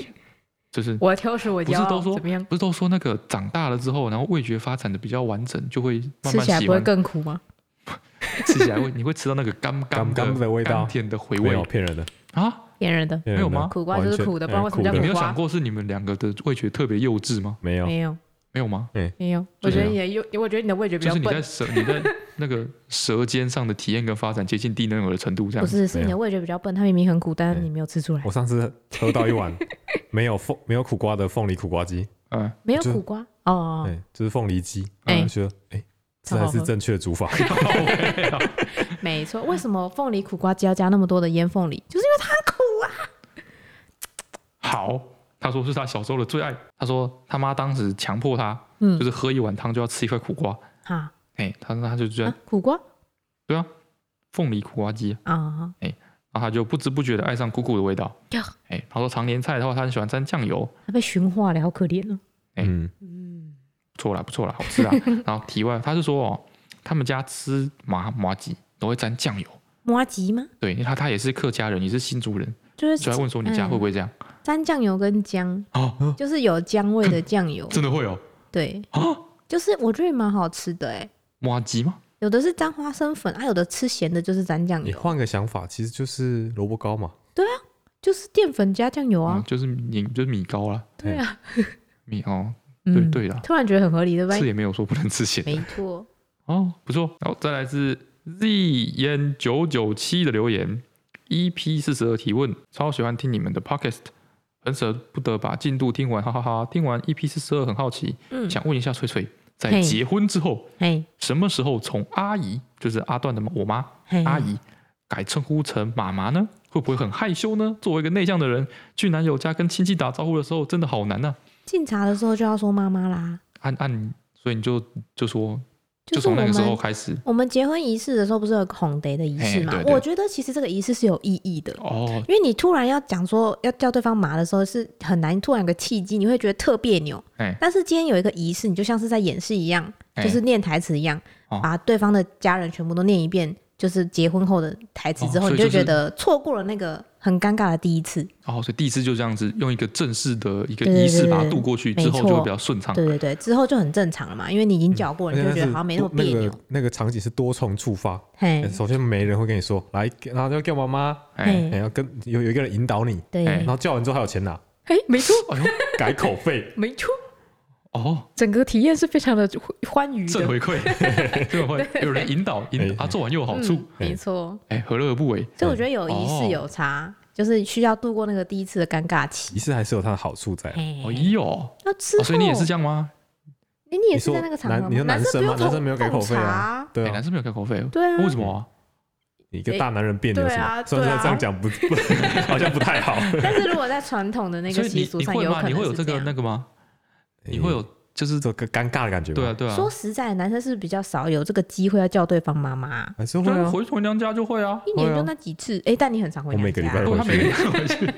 就是我挑食，我不是都说怎么样？不是都说那个长大了之后，然后味觉发展的比较完整，就会慢慢喜欢。吃起来不会更苦吗？吃起来会，你会吃到那个干 干的味道，甜的回味。骗人的啊？骗人的？没有吗？苦瓜就是苦的，不知道为什么叫苦瓜。你没有想过是你们两个的味觉特别幼稚吗？没有，没有。没有吗？没有。我觉得你有，我觉得你的味觉比较笨。就是你在舌，你在 那个舌尖上的体验跟发展接近低能儿的程度，这样。不是，是你的味觉比较笨，它明明很苦，但是你没有吃出来。我上次喝到一碗 没有凤没有苦瓜的凤梨苦瓜鸡，嗯，没有苦瓜哦，对，就是凤梨鸡，哎，觉得哎，这才是正确的煮法。没错，为什么凤梨苦瓜鸡要加那么多的腌凤梨？就是因为它苦啊。好。他说是他小时候的最爱。他说他妈当时强迫他，嗯，就是喝一碗汤就要吃一块苦瓜。哈，哎，他说他就觉得苦瓜，对啊，凤梨苦瓜鸡啊，哎，然后他就不知不觉的爱上苦苦的味道。哎，他说常年菜的话，他很喜欢沾酱油。他被驯化了，好可怜哦。嗯嗯，不错啦，不错啦，好吃啊。然后题外，他是说哦，他们家吃麻麻鸡都会沾酱油。麻糬吗？对，因为他他也是客家人，也是新竹人，就是就来问说你家会不会这样？沾酱油跟姜哦，就是有姜味的酱油，真的会哦。对啊，就是我觉得蛮好吃的哎。麻糬吗？有的是沾花生粉，啊，有的吃咸的，就是沾酱油。你换个想法，其实就是萝卜糕嘛。对啊，就是淀粉加酱油啊，就是米，就是米糕啦。对啊，米哦，对对啦。突然觉得很合理，对吧？吃也没有说不能吃咸。没错。哦，不错。好，再来是 Z N 九九七的留言，EP 四十二提问，超喜欢听你们的 Podcast，很舍不得把进度听完，哈哈哈。听完 EP 四十二，很好奇，嗯，想问一下翠翠。在结婚之后，什么时候从阿姨，就是阿段的我妈阿姨，改称呼成妈妈呢？会不会很害羞呢？作为一个内向的人，去男友家跟亲戚打招呼的时候，真的好难呢。敬茶的时候就要说妈妈啦。按按，所以你就就说。就从那个时候开始，我们结婚仪式的时候不是有红蝶的仪式嘛？我觉得其实这个仪式是有意义的哦，因为你突然要讲说要叫对方麻的时候是很难，突然有个契机，你会觉得特别扭。但是今天有一个仪式，你就像是在演戏一样，就是念台词一样，把对方的家人全部都念一遍。就是结婚后的台词之后，你就觉得错过了那个很尴尬的第一次。哦，所以第一次就这样子用一个正式的一个仪式把它度过去，之后就会比较顺畅。对对对，之后就很正常了嘛，因为你已经教过了，你就觉得好像没那么别扭。那个场景是多重触发。首先没人会跟你说来，然后就叫妈妈，然后跟有有一个人引导你，对，然后叫完之后还有钱拿。哎，没错，改口费，没错。哦，整个体验是非常的欢愉的，正回馈，正回馈，有人引导，引导啊，做完又有好处，没错，哎，何乐而不为？所以我觉得有仪式有差，就是需要度过那个第一次的尴尬期。仪式还是有它的好处在。哎呦，那吃，所以你也是这样吗？你也是在那个场合，你说男生吗？男生没有给口费啊？对，男生没有给口费，对啊，为什么？你一个大男人变的什么？虽然说这样讲不不，好像不太好。但是如果在传统的那个习俗上，有可能你会有这个那个吗？你会有？就是这个尴尬的感觉。对啊，对啊。说实在，男生是比较少有这个机会要叫对方妈妈。还是会啊，回回娘家就会啊，一年就那几次。哎，但你很常回娘家。我每个礼拜都回去。回去。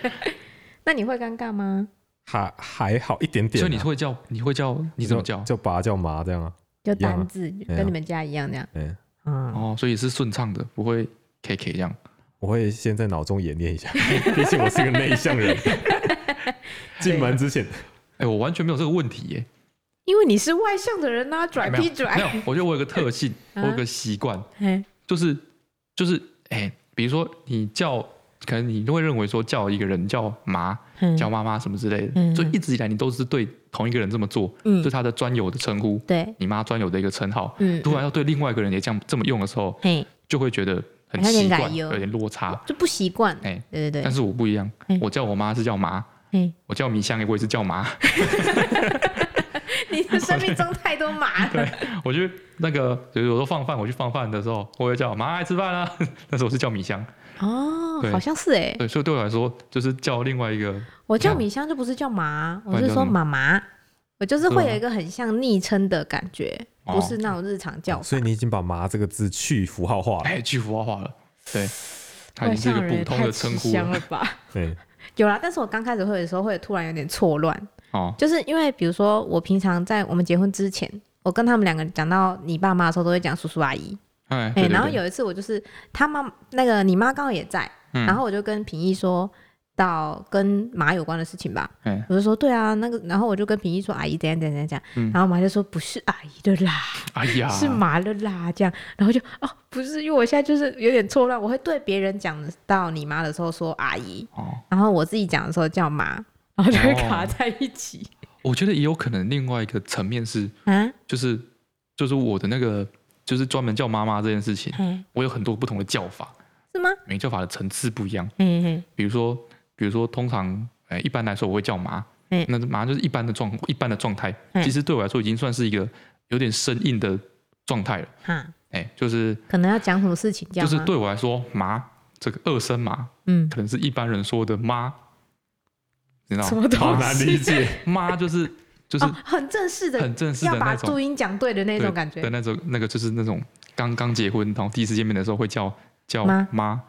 那你会尴尬吗？还还好一点点。所以你会叫，你会叫，你怎么叫？叫爸叫妈这样啊？就单字，跟你们家一样这样。嗯。哦，所以是顺畅的，不会 K K 这样。我会先在脑中演练一下，毕竟我是个内向人。进门之前，哎，我完全没有这个问题耶。因为你是外向的人呐，拽屁拽。没有，我觉得我有个特性，我有个习惯，就是就是哎，比如说你叫，可能你都会认为说叫一个人叫妈、叫妈妈什么之类的，所以一直以来你都是对同一个人这么做，就他的专有的称呼，对，你妈专有的一个称号，突然要对另外一个人也这样这么用的时候，就会觉得很奇怪，有点落差，就不习惯。哎，对对对。但是我不一样，我叫我妈是叫妈，我叫米香，我也是叫麻。你的生命中太多麻了。对，我觉得那个，比如说放饭，我去放饭的时候，我会叫妈来吃饭啊。那时候是叫米香。哦，好像是哎。对，所以对我来说，就是叫另外一个。我叫米香就不是叫麻，我是说妈妈。我就是会有一个很像昵称的感觉，不是那种日常叫。所以你已经把“麻”这个字去符号化了。哎，去符号化了。对，它已经是一个普通的称呼了吧？对，有啦。但是我刚开始会的时候，会突然有点错乱。哦，就是因为比如说我平常在我们结婚之前，我跟他们两个讲到你爸妈的时候，都会讲叔叔阿姨。哎，然后有一次我就是他妈那个你妈刚好也在，然后我就跟平义说到跟妈有关的事情吧。我就说对啊，那个，然后我就跟平一说阿姨怎样怎样怎样，然后妈就说不是阿姨的啦，哎呀，是妈的啦这样，然后就哦不是，因为我现在就是有点错乱，我会对别人讲到你妈的时候说阿姨，然后我自己讲的时候叫妈。然后就会卡在一起。我觉得也有可能，另外一个层面是，嗯，就是就是我的那个，就是专门叫妈妈这件事情，我有很多不同的叫法，是吗？每个叫法的层次不一样。嗯嗯。比如说，比如说，通常，哎，一般来说我会叫妈，嗯，那妈就是一般的状一般的状态，其实对我来说已经算是一个有点生硬的状态了。哈，哎，就是可能要讲什么事情，就是对我来说，妈这个二声妈，嗯，可能是一般人说的妈。你知道吗？好难理解。妈就是就是很正式的，很正式的要把注音讲对的那种感觉。的那种那个就是那种刚刚结婚然后第一次见面的时候会叫叫妈，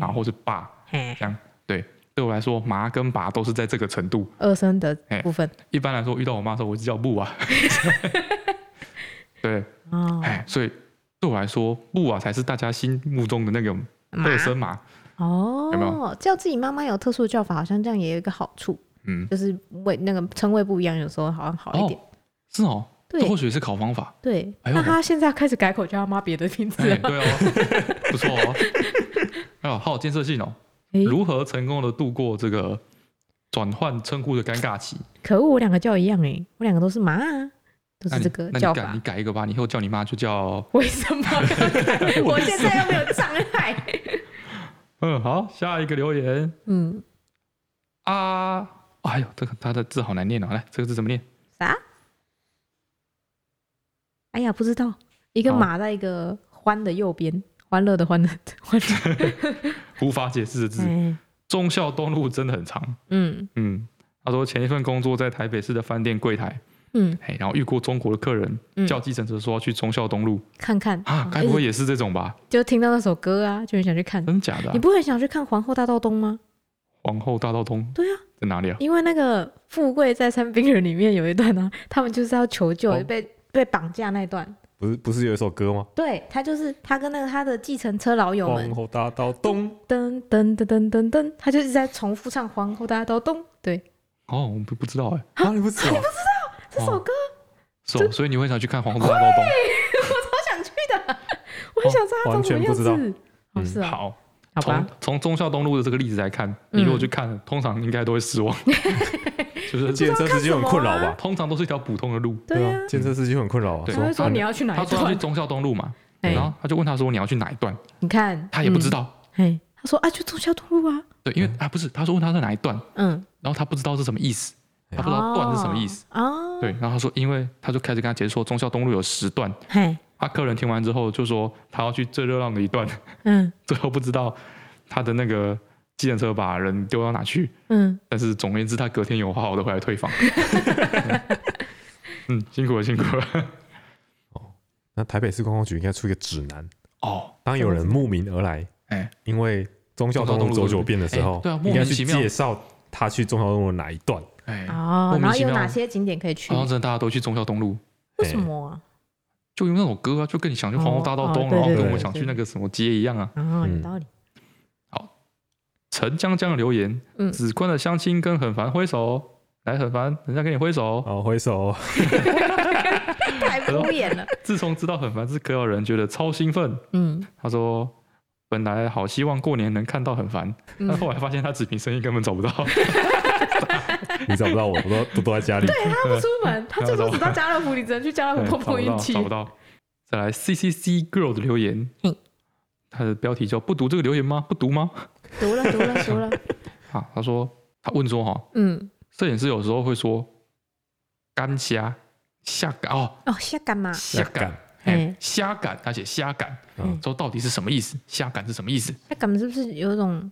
然后或是爸这样。对，对我来说，麻跟拔都是在这个程度二声的部分。一般来说，遇到我妈的时候，我就叫布啊。对，哎，所以对我来说，布啊才是大家心目中的那个二声麻。哦，有没有叫自己妈妈有特殊的叫法？好像这样也有一个好处。嗯，就是为那个称谓不一样，有时候好像好一点。是哦，对，这或许是考方法。对，那他现在开始改口叫他妈别的名字了。对哦，不错哦。哎呦，好有建设性哦。如何成功的度过这个转换称呼的尴尬期？可恶，我两个叫一样哎，我两个都是妈，都是这个叫法。你改一个吧，你以后叫你妈就叫。为什么？我现在又没有障碍。嗯，好，下一个留言。嗯。啊，哎呦，这个他的字好难念哦。来，这个字怎么念？啥？哎呀，不知道。一个马在一个欢的右边。欢乐的欢乐，欢 乐无法解释的字。忠孝东路真的很长。嗯嗯，他说前一份工作在台北市的饭店柜台。嗯，然后遇过中国的客人，叫计程车说要去忠孝东路看看啊，该不会也是这种吧？就听到那首歌啊，就很想去看。真假的？你不会想去看皇后大道东吗？皇后大道东？对啊，在哪里啊？因为那个《富贵在三冰人》里面有一段呢，他们就是要求救，被被绑架那段。不是不是有一首歌吗？对，他就是他跟那个他的计程车老友们。皇后大道东，噔噔噔噔噔噔，他就一直在重复唱皇后大道东。对，哦，我不不知道哎，啊，你不知道？你不知道这首歌？是，所以你会想去看皇后大道东？我超想去的，我很想知道他长什么样子。哦，是啊，好，好吧。从忠孝东路的这个例子来看，你如果去看，通常应该都会失望。就是建设司机很困扰吧？通常都是一条普通的路。对啊，建设司机很困扰啊。他说你要去哪一段？他说去忠孝东路嘛，然后他就问他说你要去哪一段？你看他也不知道。嘿，他说啊，去忠孝东路啊。对，因为啊不是，他说问他在哪一段？嗯，然后他不知道是什么意思，他不知道段是什么意思。啊。对，然后他说，因为他就开始跟他解释说忠孝东路有十段。嘿。他客人听完之后就说他要去最热闹的一段。嗯。最后不知道他的那个。计程车把人丢到哪去？嗯，但是总而言之，他隔天有好好的回来退房。嗯，辛苦了，辛苦了。哦，那台北市观光局应该出一个指南哦。当有人慕名而来，哎，因为忠孝东路走九遍的时候，对啊，应该去介绍他去忠孝东路哪一段？哎，哦，然后有哪些景点可以去？然后真的大家都去忠孝东路，为什么啊？就因为那首歌啊，就跟你想去皇后大道东，然后跟我想去那个什么街一样啊。哦，有道理。陈江江的留言，嗯子坤的相亲跟很烦挥手，来很烦，人家跟你挥手，好挥手，太敷衍了。自从知道很烦是可有人，觉得超兴奋。嗯，他说本来好希望过年能看到很烦，但 后来发现他纸屏声音根本找不到。你找不到我，我都都都在家里。对，他不出门，他最多只到家乐福，你只能去家乐福碰碰运气。找不到。再来 C C C Girl 的留言，嗯他的标题叫不读这个留言吗？不读吗？读了，读了，读了。好，他说，他问说，哈，嗯，摄影师有时候会说干虾、虾干哦，哦，虾干嘛，虾干，哎，虾感，他写虾感，嗯，说到底是什么意思？虾感是什么意思？虾感是不是有一种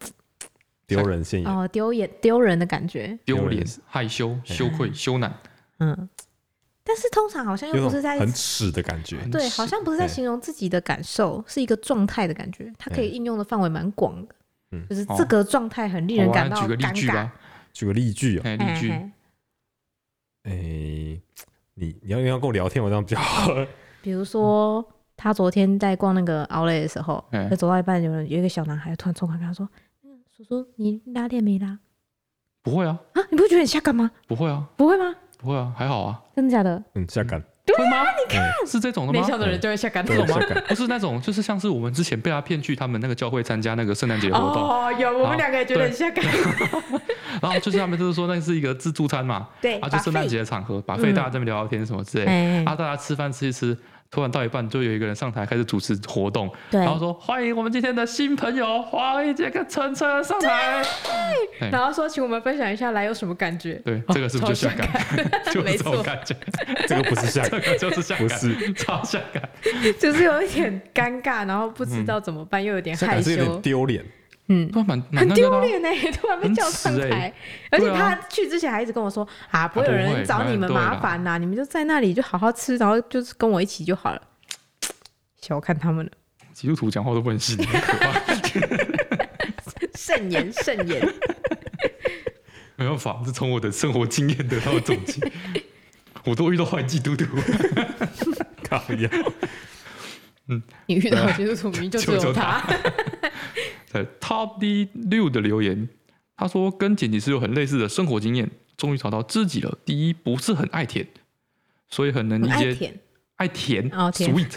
丢人现眼？哦，丢脸、丢人的感觉，丢脸、害羞、羞愧、羞赧。嗯，但是通常好像又不是在很耻的感觉，对，好像不是在形容自己的感受，是一个状态的感觉，它可以应用的范围蛮广的。就是这个状态很令人感到尴尬。举个例句吧，举个例句啊，例句。哎，你你要要跟我聊天，我这样比较好。比如说，他昨天在逛那个 Outlet 的时候，他走到一半，有人有一个小男孩突然冲过来跟他说：“叔叔，你拉链没拉？”不会啊。啊，你不会觉得很下感吗？不会啊。不会吗？不会啊，还好啊。真的假的？嗯，下感。对吗？你看，是这种的吗？内向的人就会下岗，这种吗？不是那种，就是像是我们之前被他骗去他们那个教会参加那个圣诞节活动。哦，有，我们两个也觉得很下感。然后就是他们就是说那是一个自助餐嘛，对，啊，就圣诞节的场合，把费大家在那边聊聊天什么之类，啊，大家吃饭吃一吃。突然到一半，就有一个人上台开始主持活动，然后说：“欢迎我们今天的新朋友黄一杰跟晨晨上台。”然后说：“请我们分享一下来有什么感觉？”对，这个是不是就下感？就是这种感觉。这个不是下感，就是下感，不是。超下感，就是有一点尴尬，然后不知道怎么办，又有点害羞，有点丢脸。嗯，很丢脸呢，突然 被叫上台，而且他去之前还一直跟我说啊，不会有人找你们麻烦呐，你们就在那里就好好吃，然后就是跟我一起就好了。小看他们了，基督徒讲话都不能信，很可怕。慎言慎言，没办法，是从我的生活经验得到的总结。我都遇到坏基督徒，靠呀！嗯，你遇到基督徒名就只有他。在 Top D 六的留言，他说跟剪辑师有很类似的生活经验，终于找到自己了。第一，不是很爱舔，所以很能理解。爱甜，sweet，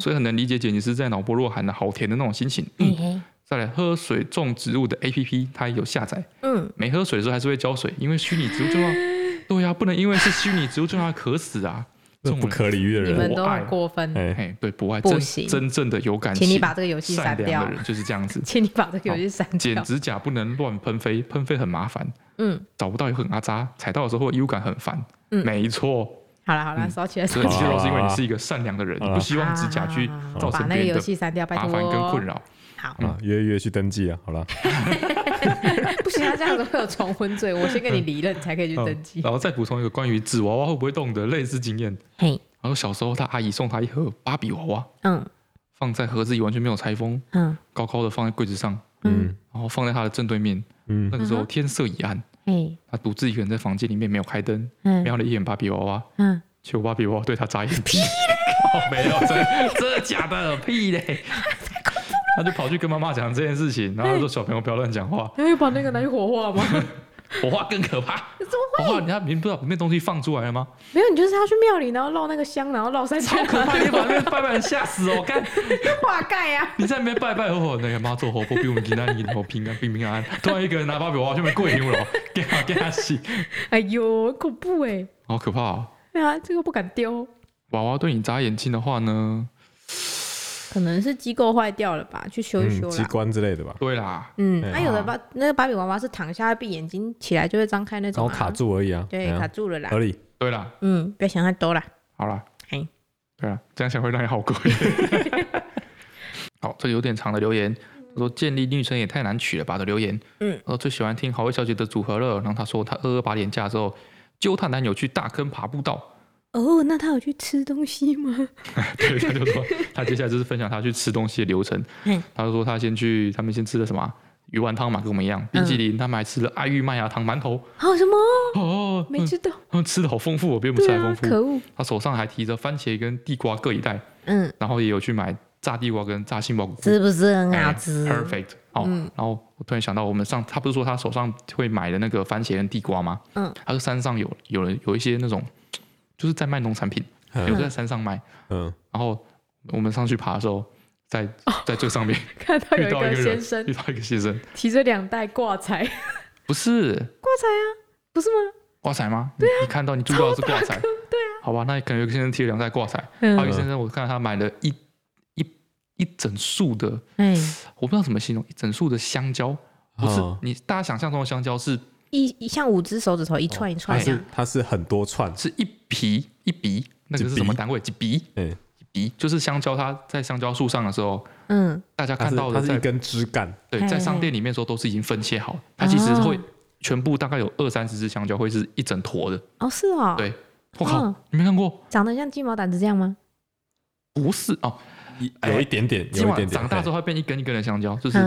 所以很能理解剪辑师在脑波弱喊的好甜的那种心情。嗯，再来喝水种植物的 APP，它也有下载。嗯，没喝水的时候还是会浇水，因为虚拟植物重要。对呀，不能因为是虚拟植物重要渴死啊！这种不可理喻的人，你们都很过分。哎，对，不爱，真真正的有感情，请你把这个游戏删掉。的人就是这样子，请你把这个游戏删掉。剪指甲不能乱喷飞，喷飞很麻烦。嗯，找不到也很阿扎，踩到的时候异物感很烦。嗯，没错。好了好了，烧起来！所以其实都是因为你是一个善良的人，你不希望指甲去造成别人的麻烦跟困扰。好。啊，约约去登记啊！好了，不行啊，这样子会有重婚罪。我先跟你离了，你才可以去登记。然后再补充一个关于纸娃娃会不会动的类似经验。嘿，然后小时候他阿姨送他一盒芭比娃娃，嗯，放在盒子里完全没有拆封，嗯，高高的放在柜子上，嗯，然后放在他的正对面，嗯，那个时候天色已暗。嘿，他独自一个人在房间里面没有开灯，瞄了一眼芭比娃娃，嗯，结果芭比娃娃对他眨眼，屁嘞，没有，真真的假的，屁嘞，他就跑去跟妈妈讲这件事情，然后说小朋友不要乱讲话，他又把那个拿去火化吗？火化更可怕，怎么会？火化，你看你不知道里面东西放出来了吗？没有，你就是他去庙里，然后绕那个香，然后绕三圈，超可怕！你把那个拜拜人吓死哦！干，化盖呀！你在那边拜拜哦，那个妈做活佛比我们简单一点，好平安，平平安安。突然一个人拿芭比娃娃去那边跪牛了，给他给他洗。哎呦，恐怖哎！好可怕啊！对啊，这个不敢丢。娃娃对你眨眼睛的话呢？可能是机构坏掉了吧，去修一修啦。机关之类的吧。对啦，嗯，那有的芭那个芭比娃娃是躺下闭眼睛起来就会张开那种。然后卡住而已啊。对，卡住了啦。合理。对啦。嗯，不要想太多啦。好啦。嘿。对啊，这样想会让你好过一点。好，这里有点长的留言，他说建立女生也太难取了吧的留言。嗯。他说最喜欢听好味小姐的组合了，然后他说他二二八连假之后揪他男友去大坑爬步道。哦，那他有去吃东西吗？对，他就说他接下来就是分享他去吃东西的流程。嗯，他就说他先去，他们先吃了什么鱼丸汤嘛，跟我们一样，冰淇淋，他们还吃了爱玉麦芽糖馒头。好什么？哦，没吃到。他们吃的好丰富哦，比我们吃还丰富。可恶！他手上还提着番茄跟地瓜各一袋。嗯，然后也有去买炸地瓜跟炸杏鲍菇，是不是很好吃？Perfect。哦，然后我突然想到，我们上他不是说他手上会买的那个番茄跟地瓜吗？嗯，他说山上有有人有一些那种。就是在卖农产品，有在山上卖。嗯，然后我们上去爬的时候，在在最上面 看到有一个先生，遇到一个先生。提着两袋挂彩，不是。挂彩啊，不是吗？挂彩吗？对啊，你看到你注意到是挂彩，对啊。好吧，那可能有个先生提了两袋挂彩，还有一个先生，我看到他买了一一一整束的，嗯，我不知道怎么形容，一整束的香蕉，不是你大家想象中的香蕉是。一一像五只手指头一串一串一样，它是很多串，是一皮一鼻，那个是什么单位？几鼻？嗯，一笔就是香蕉，它在香蕉树上的时候，嗯，大家看到的它是一根枝干，对，在商店里面的时候都是已经分切好，它其实会全部大概有二三十只香蕉会是一整坨的。哦，是哦，对，我靠，你没看过？长得像鸡毛掸子这样吗？不是哦，有一点点，有一点点，长大之后会变一根一根的香蕉，就是。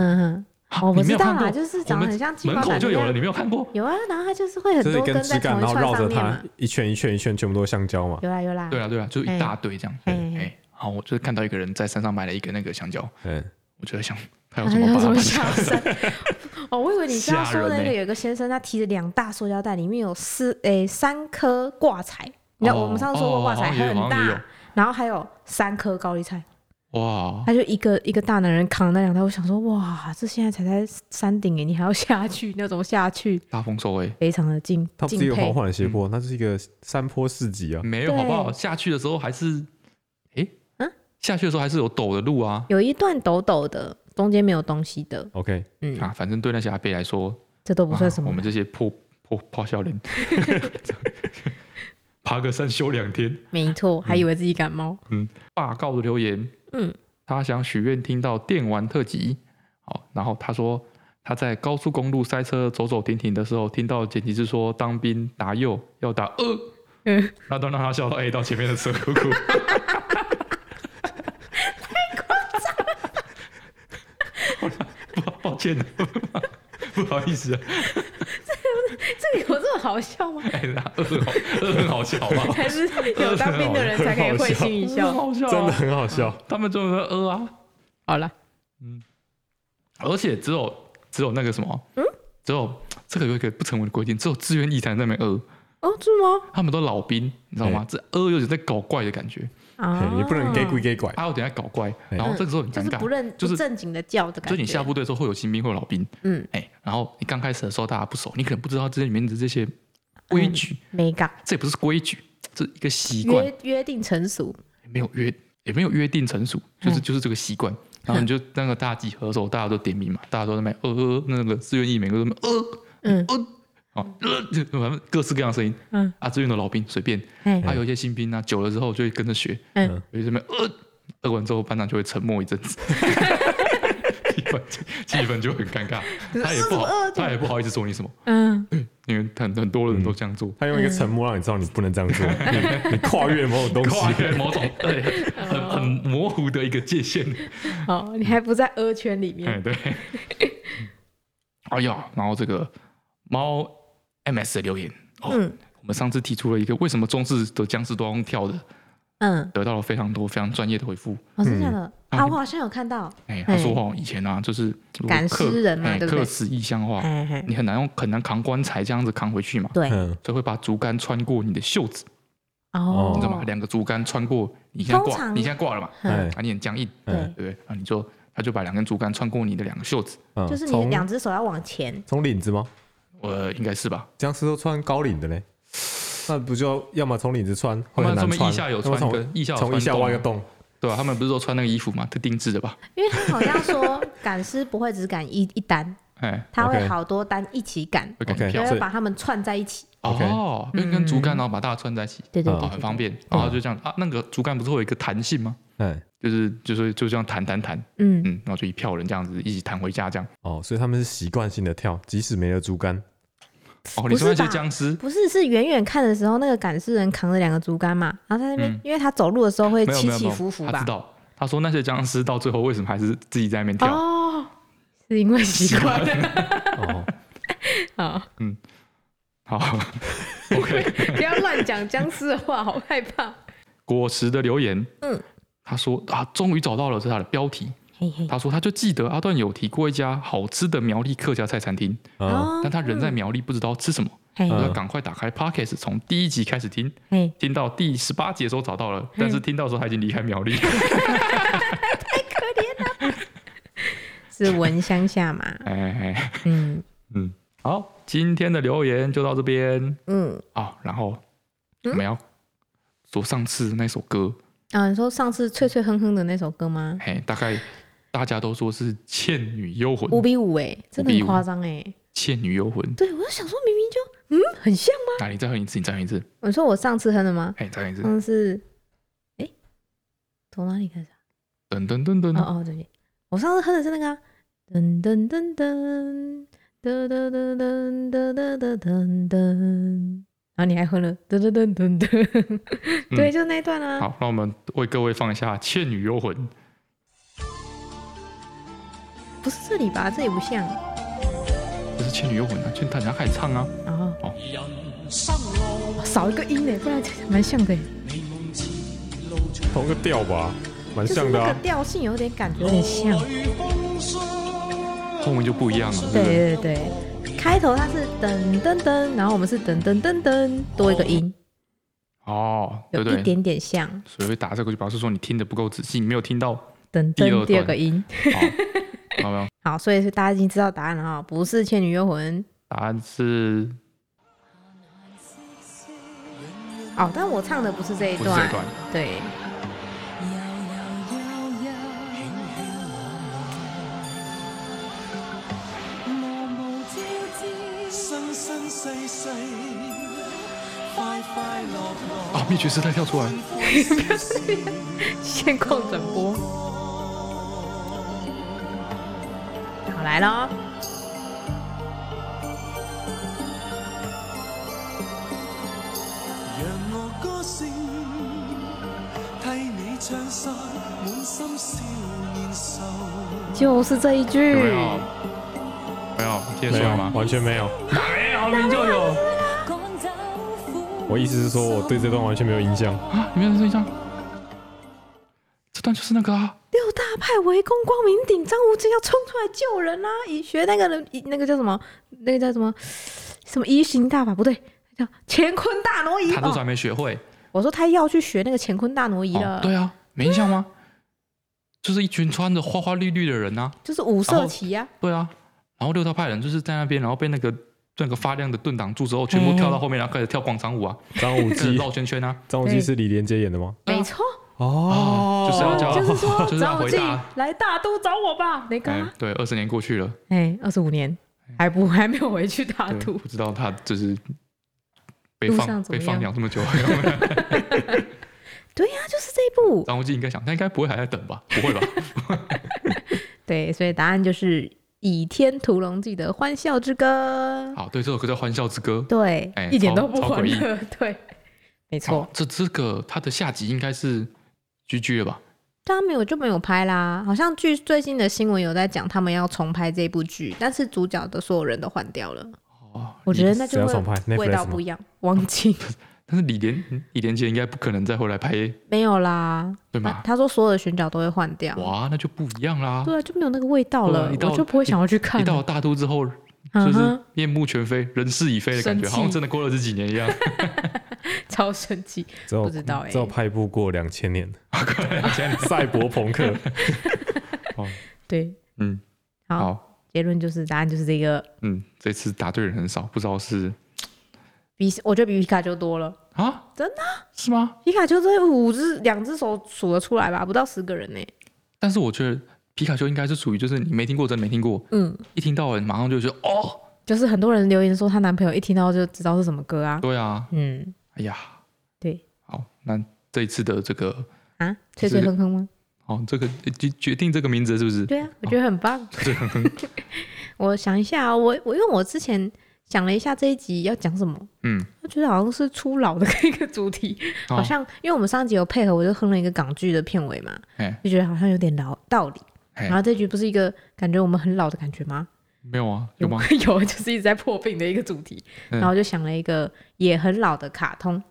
我不知道啊，就是长得很像。门口就有了，你没有看过？有啊，然后它就是会很多根在同一串上面嘛，一圈一圈一圈，全部都是香蕉嘛。有啦有啦，对啊对啊，就一大堆这样。哎，好，我就是看到一个人在山上买了一个那个香蕉。嗯，我就在想，他有什么办法下山？哦，我以为你刚刚说的那个有一个先生，他提着两大塑胶袋，里面有四诶三颗挂彩。你知道我们上次说过挂彩很大，然后还有三颗高丽菜。哇！他就一个一个大男人扛那两台，我想说，哇，这现在才在山顶哎，你还要下去，那怎么下去？大丰收哎，非常的近。它不是一个缓缓的斜坡，它是一个山坡四级啊。没有好不好？下去的时候还是，哎，嗯，下去的时候还是有陡的路啊。有一段陡陡的，中间没有东西的。OK，嗯啊，反正对那些阿伯来说，这都不算什么。我们这些破破破笑脸，爬个山休两天，没错，还以为自己感冒。嗯，罢告的留言。嗯，他想许愿听到电玩特辑，好，然后他说他在高速公路塞车走走停停的时候，听到剪辑师说当兵打右要打二，嗯，那都让他笑到 A 到前面的车哭哭，太夸张了，抱抱歉了，不好意思。这个有这么好笑吗？哎呀，二很好，二很好笑吗？还是有当兵的人才可以会心一笑？好笑，真的很好笑。他们就是二啊。好了，嗯，而且只有只有那个什么，嗯，只有这个有一个不成文的规定，只有志愿役才在那边二。哦，是吗？他们都老兵，你知道吗？这呃有点在搞怪的感觉啊，你不能给鬼给怪，他有点在搞怪。然后这个时候很尴尬，不认就是正经的叫的感觉。所以你下部队的时候会有新兵，会有老兵，嗯，哎，然后你刚开始的时候大家不熟，你可能不知道这里面的这些规矩，没搞，这也不是规矩，这一个习惯，约约定成熟，没有约，也没有约定成熟，就是就是这个习惯。然后你就那个大家集合的时候，大家都点名嘛，大家都在那边呃呃，那个自愿役每个都呃嗯。呃，哦呃，反正各式各样的声音，嗯。啊，志愿的老兵随便，还有一些新兵啊，久了之后就会跟着学，嗯，有些什么呃，呃完之后班长就会沉默一阵子，气氛气氛就很尴尬，他也不好，他也不好意思说你什么，嗯。因为很很多人都这样做，他用一个沉默让你知道你不能这样做，你跨越某种东西，跨越某种对，很很模糊的一个界限。哦，你还不在呃圈里面。哎对。哎呀，然后这个猫 MS 的留言，嗯，我们上次提出了一个为什么中式的僵尸都要用跳的。嗯，得到了非常多非常专业的回复。哦，是这样的啊，我好像有看到。哎，他说哦，以前啊，就是赶尸人嘛，对不对？客死异乡话，你很难用很难扛棺材这样子扛回去嘛。对，所以会把竹竿穿过你的袖子。哦，你知道吗？两个竹竿穿过，你现在挂，你现在挂了嘛？啊，你很僵硬，对对不对？啊，你就他就把两根竹竿穿过你的两个袖子。就是你两只手要往前。从领子吗？呃，应该是吧。僵尸都穿高领的嘞。那不就要么从领子穿，或者他们腋下有穿个腋下从腋下挖个洞，对吧？他们不是说穿那个衣服嘛，特定制的吧？因为他好像说赶尸不会只赶一一单，哎，他会好多单一起赶，然后把他们串在一起。哦，因为跟竹竿然后把大家串在一起，对对对，很方便。然后就这样啊，那个竹竿不是会有一个弹性吗？哎，就是就是就这样弹弹弹，嗯嗯，然后就一票人这样子一起弹回家这样。哦，所以他们是习惯性的跳，即使没了竹竿。哦，你说那些僵尸不是，是远远看的时候，那个赶尸人扛着两个竹竿嘛，然后在那边，嗯、因为他走路的时候会起起伏伏吧。他知道，他说那些僵尸到最后为什么还是自己在那边跳？哦，是因为习惯。哦，好，嗯，好，OK，不要乱讲僵尸的话，好害怕。果实的留言，嗯，他说啊，终于找到了，这是他的标题。他说，他就记得阿段有提过一家好吃的苗栗客家菜餐厅，但他人在苗栗，不知道吃什么，他赶快打开 Podcast，从第一集开始听，听到第十八集的时候找到了，但是听到的时候他已经离开苗栗，太可怜了，是闻乡下嘛？哎，嗯。嗯，好，今天的留言就到这边，嗯，好，然后我们要说上次那首歌。啊，你说上次脆脆哼哼的那首歌吗？嘿，大概。大家都说是《倩女幽魂》，五比五哎，真的很夸张哎，《倩女幽魂》。对，我就想说，明明就嗯，很像吗？那你再哼一次，你再哼一次。我说我上次哼的吗？哎，再哼一次。上次，哎，从哪里开始？噔噔噔噔。哦哦，对，我上次哼的是那个噔噔噔噔噔噔噔噔噔噔噔噔，然后你还哼了噔噔噔噔噔，对，就那一段啊。好，那我们为各位放一下《倩女幽魂》。不是这里吧？这也不像。这是《倩女幽魂》啊，劝大家开始唱啊。哦。少一个音呢，不然蛮像的。同个调吧，蛮像的。那个调性有点感觉，有点像。后面就不一样了。对对对，开头它是噔噔噔，然后我们是噔噔噔噔，多一个音。哦，对对，一点点像。所以会打这个，就表示说你听的不够仔细，你没有听到噔噔第二个音。好没有？好，所以是大家已经知道答案了哈，不是《倩女幽魂》，答案是哦，但我唱的不是这一段，对。啊！灭绝时代跳出来，现况转播。来了，就是这一句。没有，没有，听得出来吗？完全没有。没有，明明就有。我意思是说，我对这段完全没有印象啊！你没有印象？这段就是那个啊。六大派围攻光明顶，张无忌要冲出来救人啊！以学那个人，那个叫什么？那个叫什么？什么移形大法？不对，叫乾坤大挪移，他都还没学会。我说他要去学那个乾坤大挪移了。对啊，没印象吗？就是一群穿着花花绿绿的人啊，就是五色旗呀。对啊，然后六大派人就是在那边，然后被那个那个发亮的盾挡住之后，全部跳到后面，然后开始跳广场舞啊，张无忌绕圈圈啊。张无忌是李连杰演的吗？没错。哦，就是要叫，就是说张无忌来大都找我吧。那个对，二十年过去了，哎，二十五年还不 还没有回去大都，不知道他就是被放被放养这么久。对呀，就是这一部。张无忌应该想，他应该不会还在等吧？不会吧？对，所以答案就是《倚天屠龙记》的欢笑之歌。好，对，这首歌叫《欢笑之歌》。对，一点都不欢乐。对，没错。这这个它的下集应该是 GG 了吧？他没有就没有拍啦。好像据最近的新闻有在讲，他们要重拍这部剧，但是主角的所有人都换掉了。哦，我觉得那就会味道不一样。忘记。但是李连李连杰应该不可能再回来拍，没有啦，对吗？他说所有的选角都会换掉，哇，那就不一样啦。对啊，就没有那个味道了，我就不会想要去看。一到大都之后，就是面目全非，人事已非的感觉，好像真的过了这几年一样，超神奇。不知道哎，只有拍部过两千年，两千年赛博朋克。哦，对，嗯，好，结论就是答案就是这个。嗯，这次答对人很少，不知道是。比我觉得比皮卡丘多了啊！真的？是吗？皮卡丘这五只两只手数得出来吧？不到十个人呢。但是我觉得皮卡丘应该是属于就是你没听过，真的没听过。嗯，一听到人马上就觉得哦，就是很多人留言说她男朋友一听到就知道是什么歌啊。对啊，嗯，哎呀，对，好，那这一次的这个啊，吹吹哼哼吗？哦，这个决决定这个名字是不是？对啊，我觉得很棒。我想一下，我我因为我之前。想了一下这一集要讲什么，嗯，我觉得好像是初老的一个主题，好像因为我们上集有配合，我就哼了一个港剧的片尾嘛，就觉得好像有点老道理。然后这局不是一个感觉我们很老的感觉吗？没有啊，有吗？有，就是一直在破病的一个主题。然后就想了一个也很老的卡通，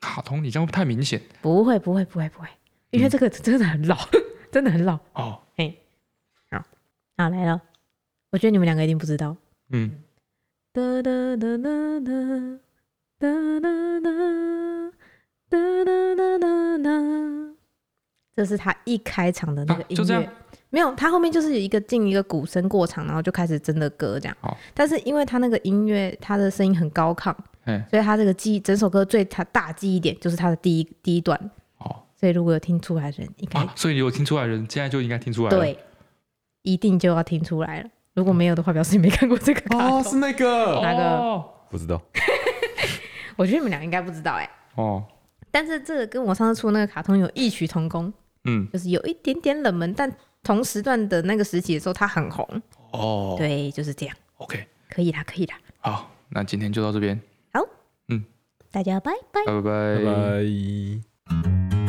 卡通，你这样太明显。不会，不会，不会，不会，因为这个真的很老，真的很老。哦，嘿，好，好来了，我觉得你们两个一定不知道，嗯。哒哒哒哒哒哒哒哒哒哒哒哒哒，这是他一开场的那个音乐，没有，他后面就是有一个进一个鼓声过场，然后就开始真的歌这样。但是因为他那个音乐，他的声音很高亢，所以他这个记忆整首歌最他大记忆点就是他的第一第一段。哦，所以如果有听出来的人，应该，所以有听出来的人，现在就应该听出来了，对，一定就要听出来了。如果没有的话，表示你没看过这个卡。哦，是那个哪个？不知道。我觉得你们俩应该不知道哎。哦。但是这个跟我上次出那个卡通有异曲同工。嗯。就是有一点点冷门，但同时段的那个时期的时候，它很红。哦。对，就是这样。OK。可以啦，可以啦。好，那今天就到这边。好。嗯。大家拜拜。拜拜拜拜。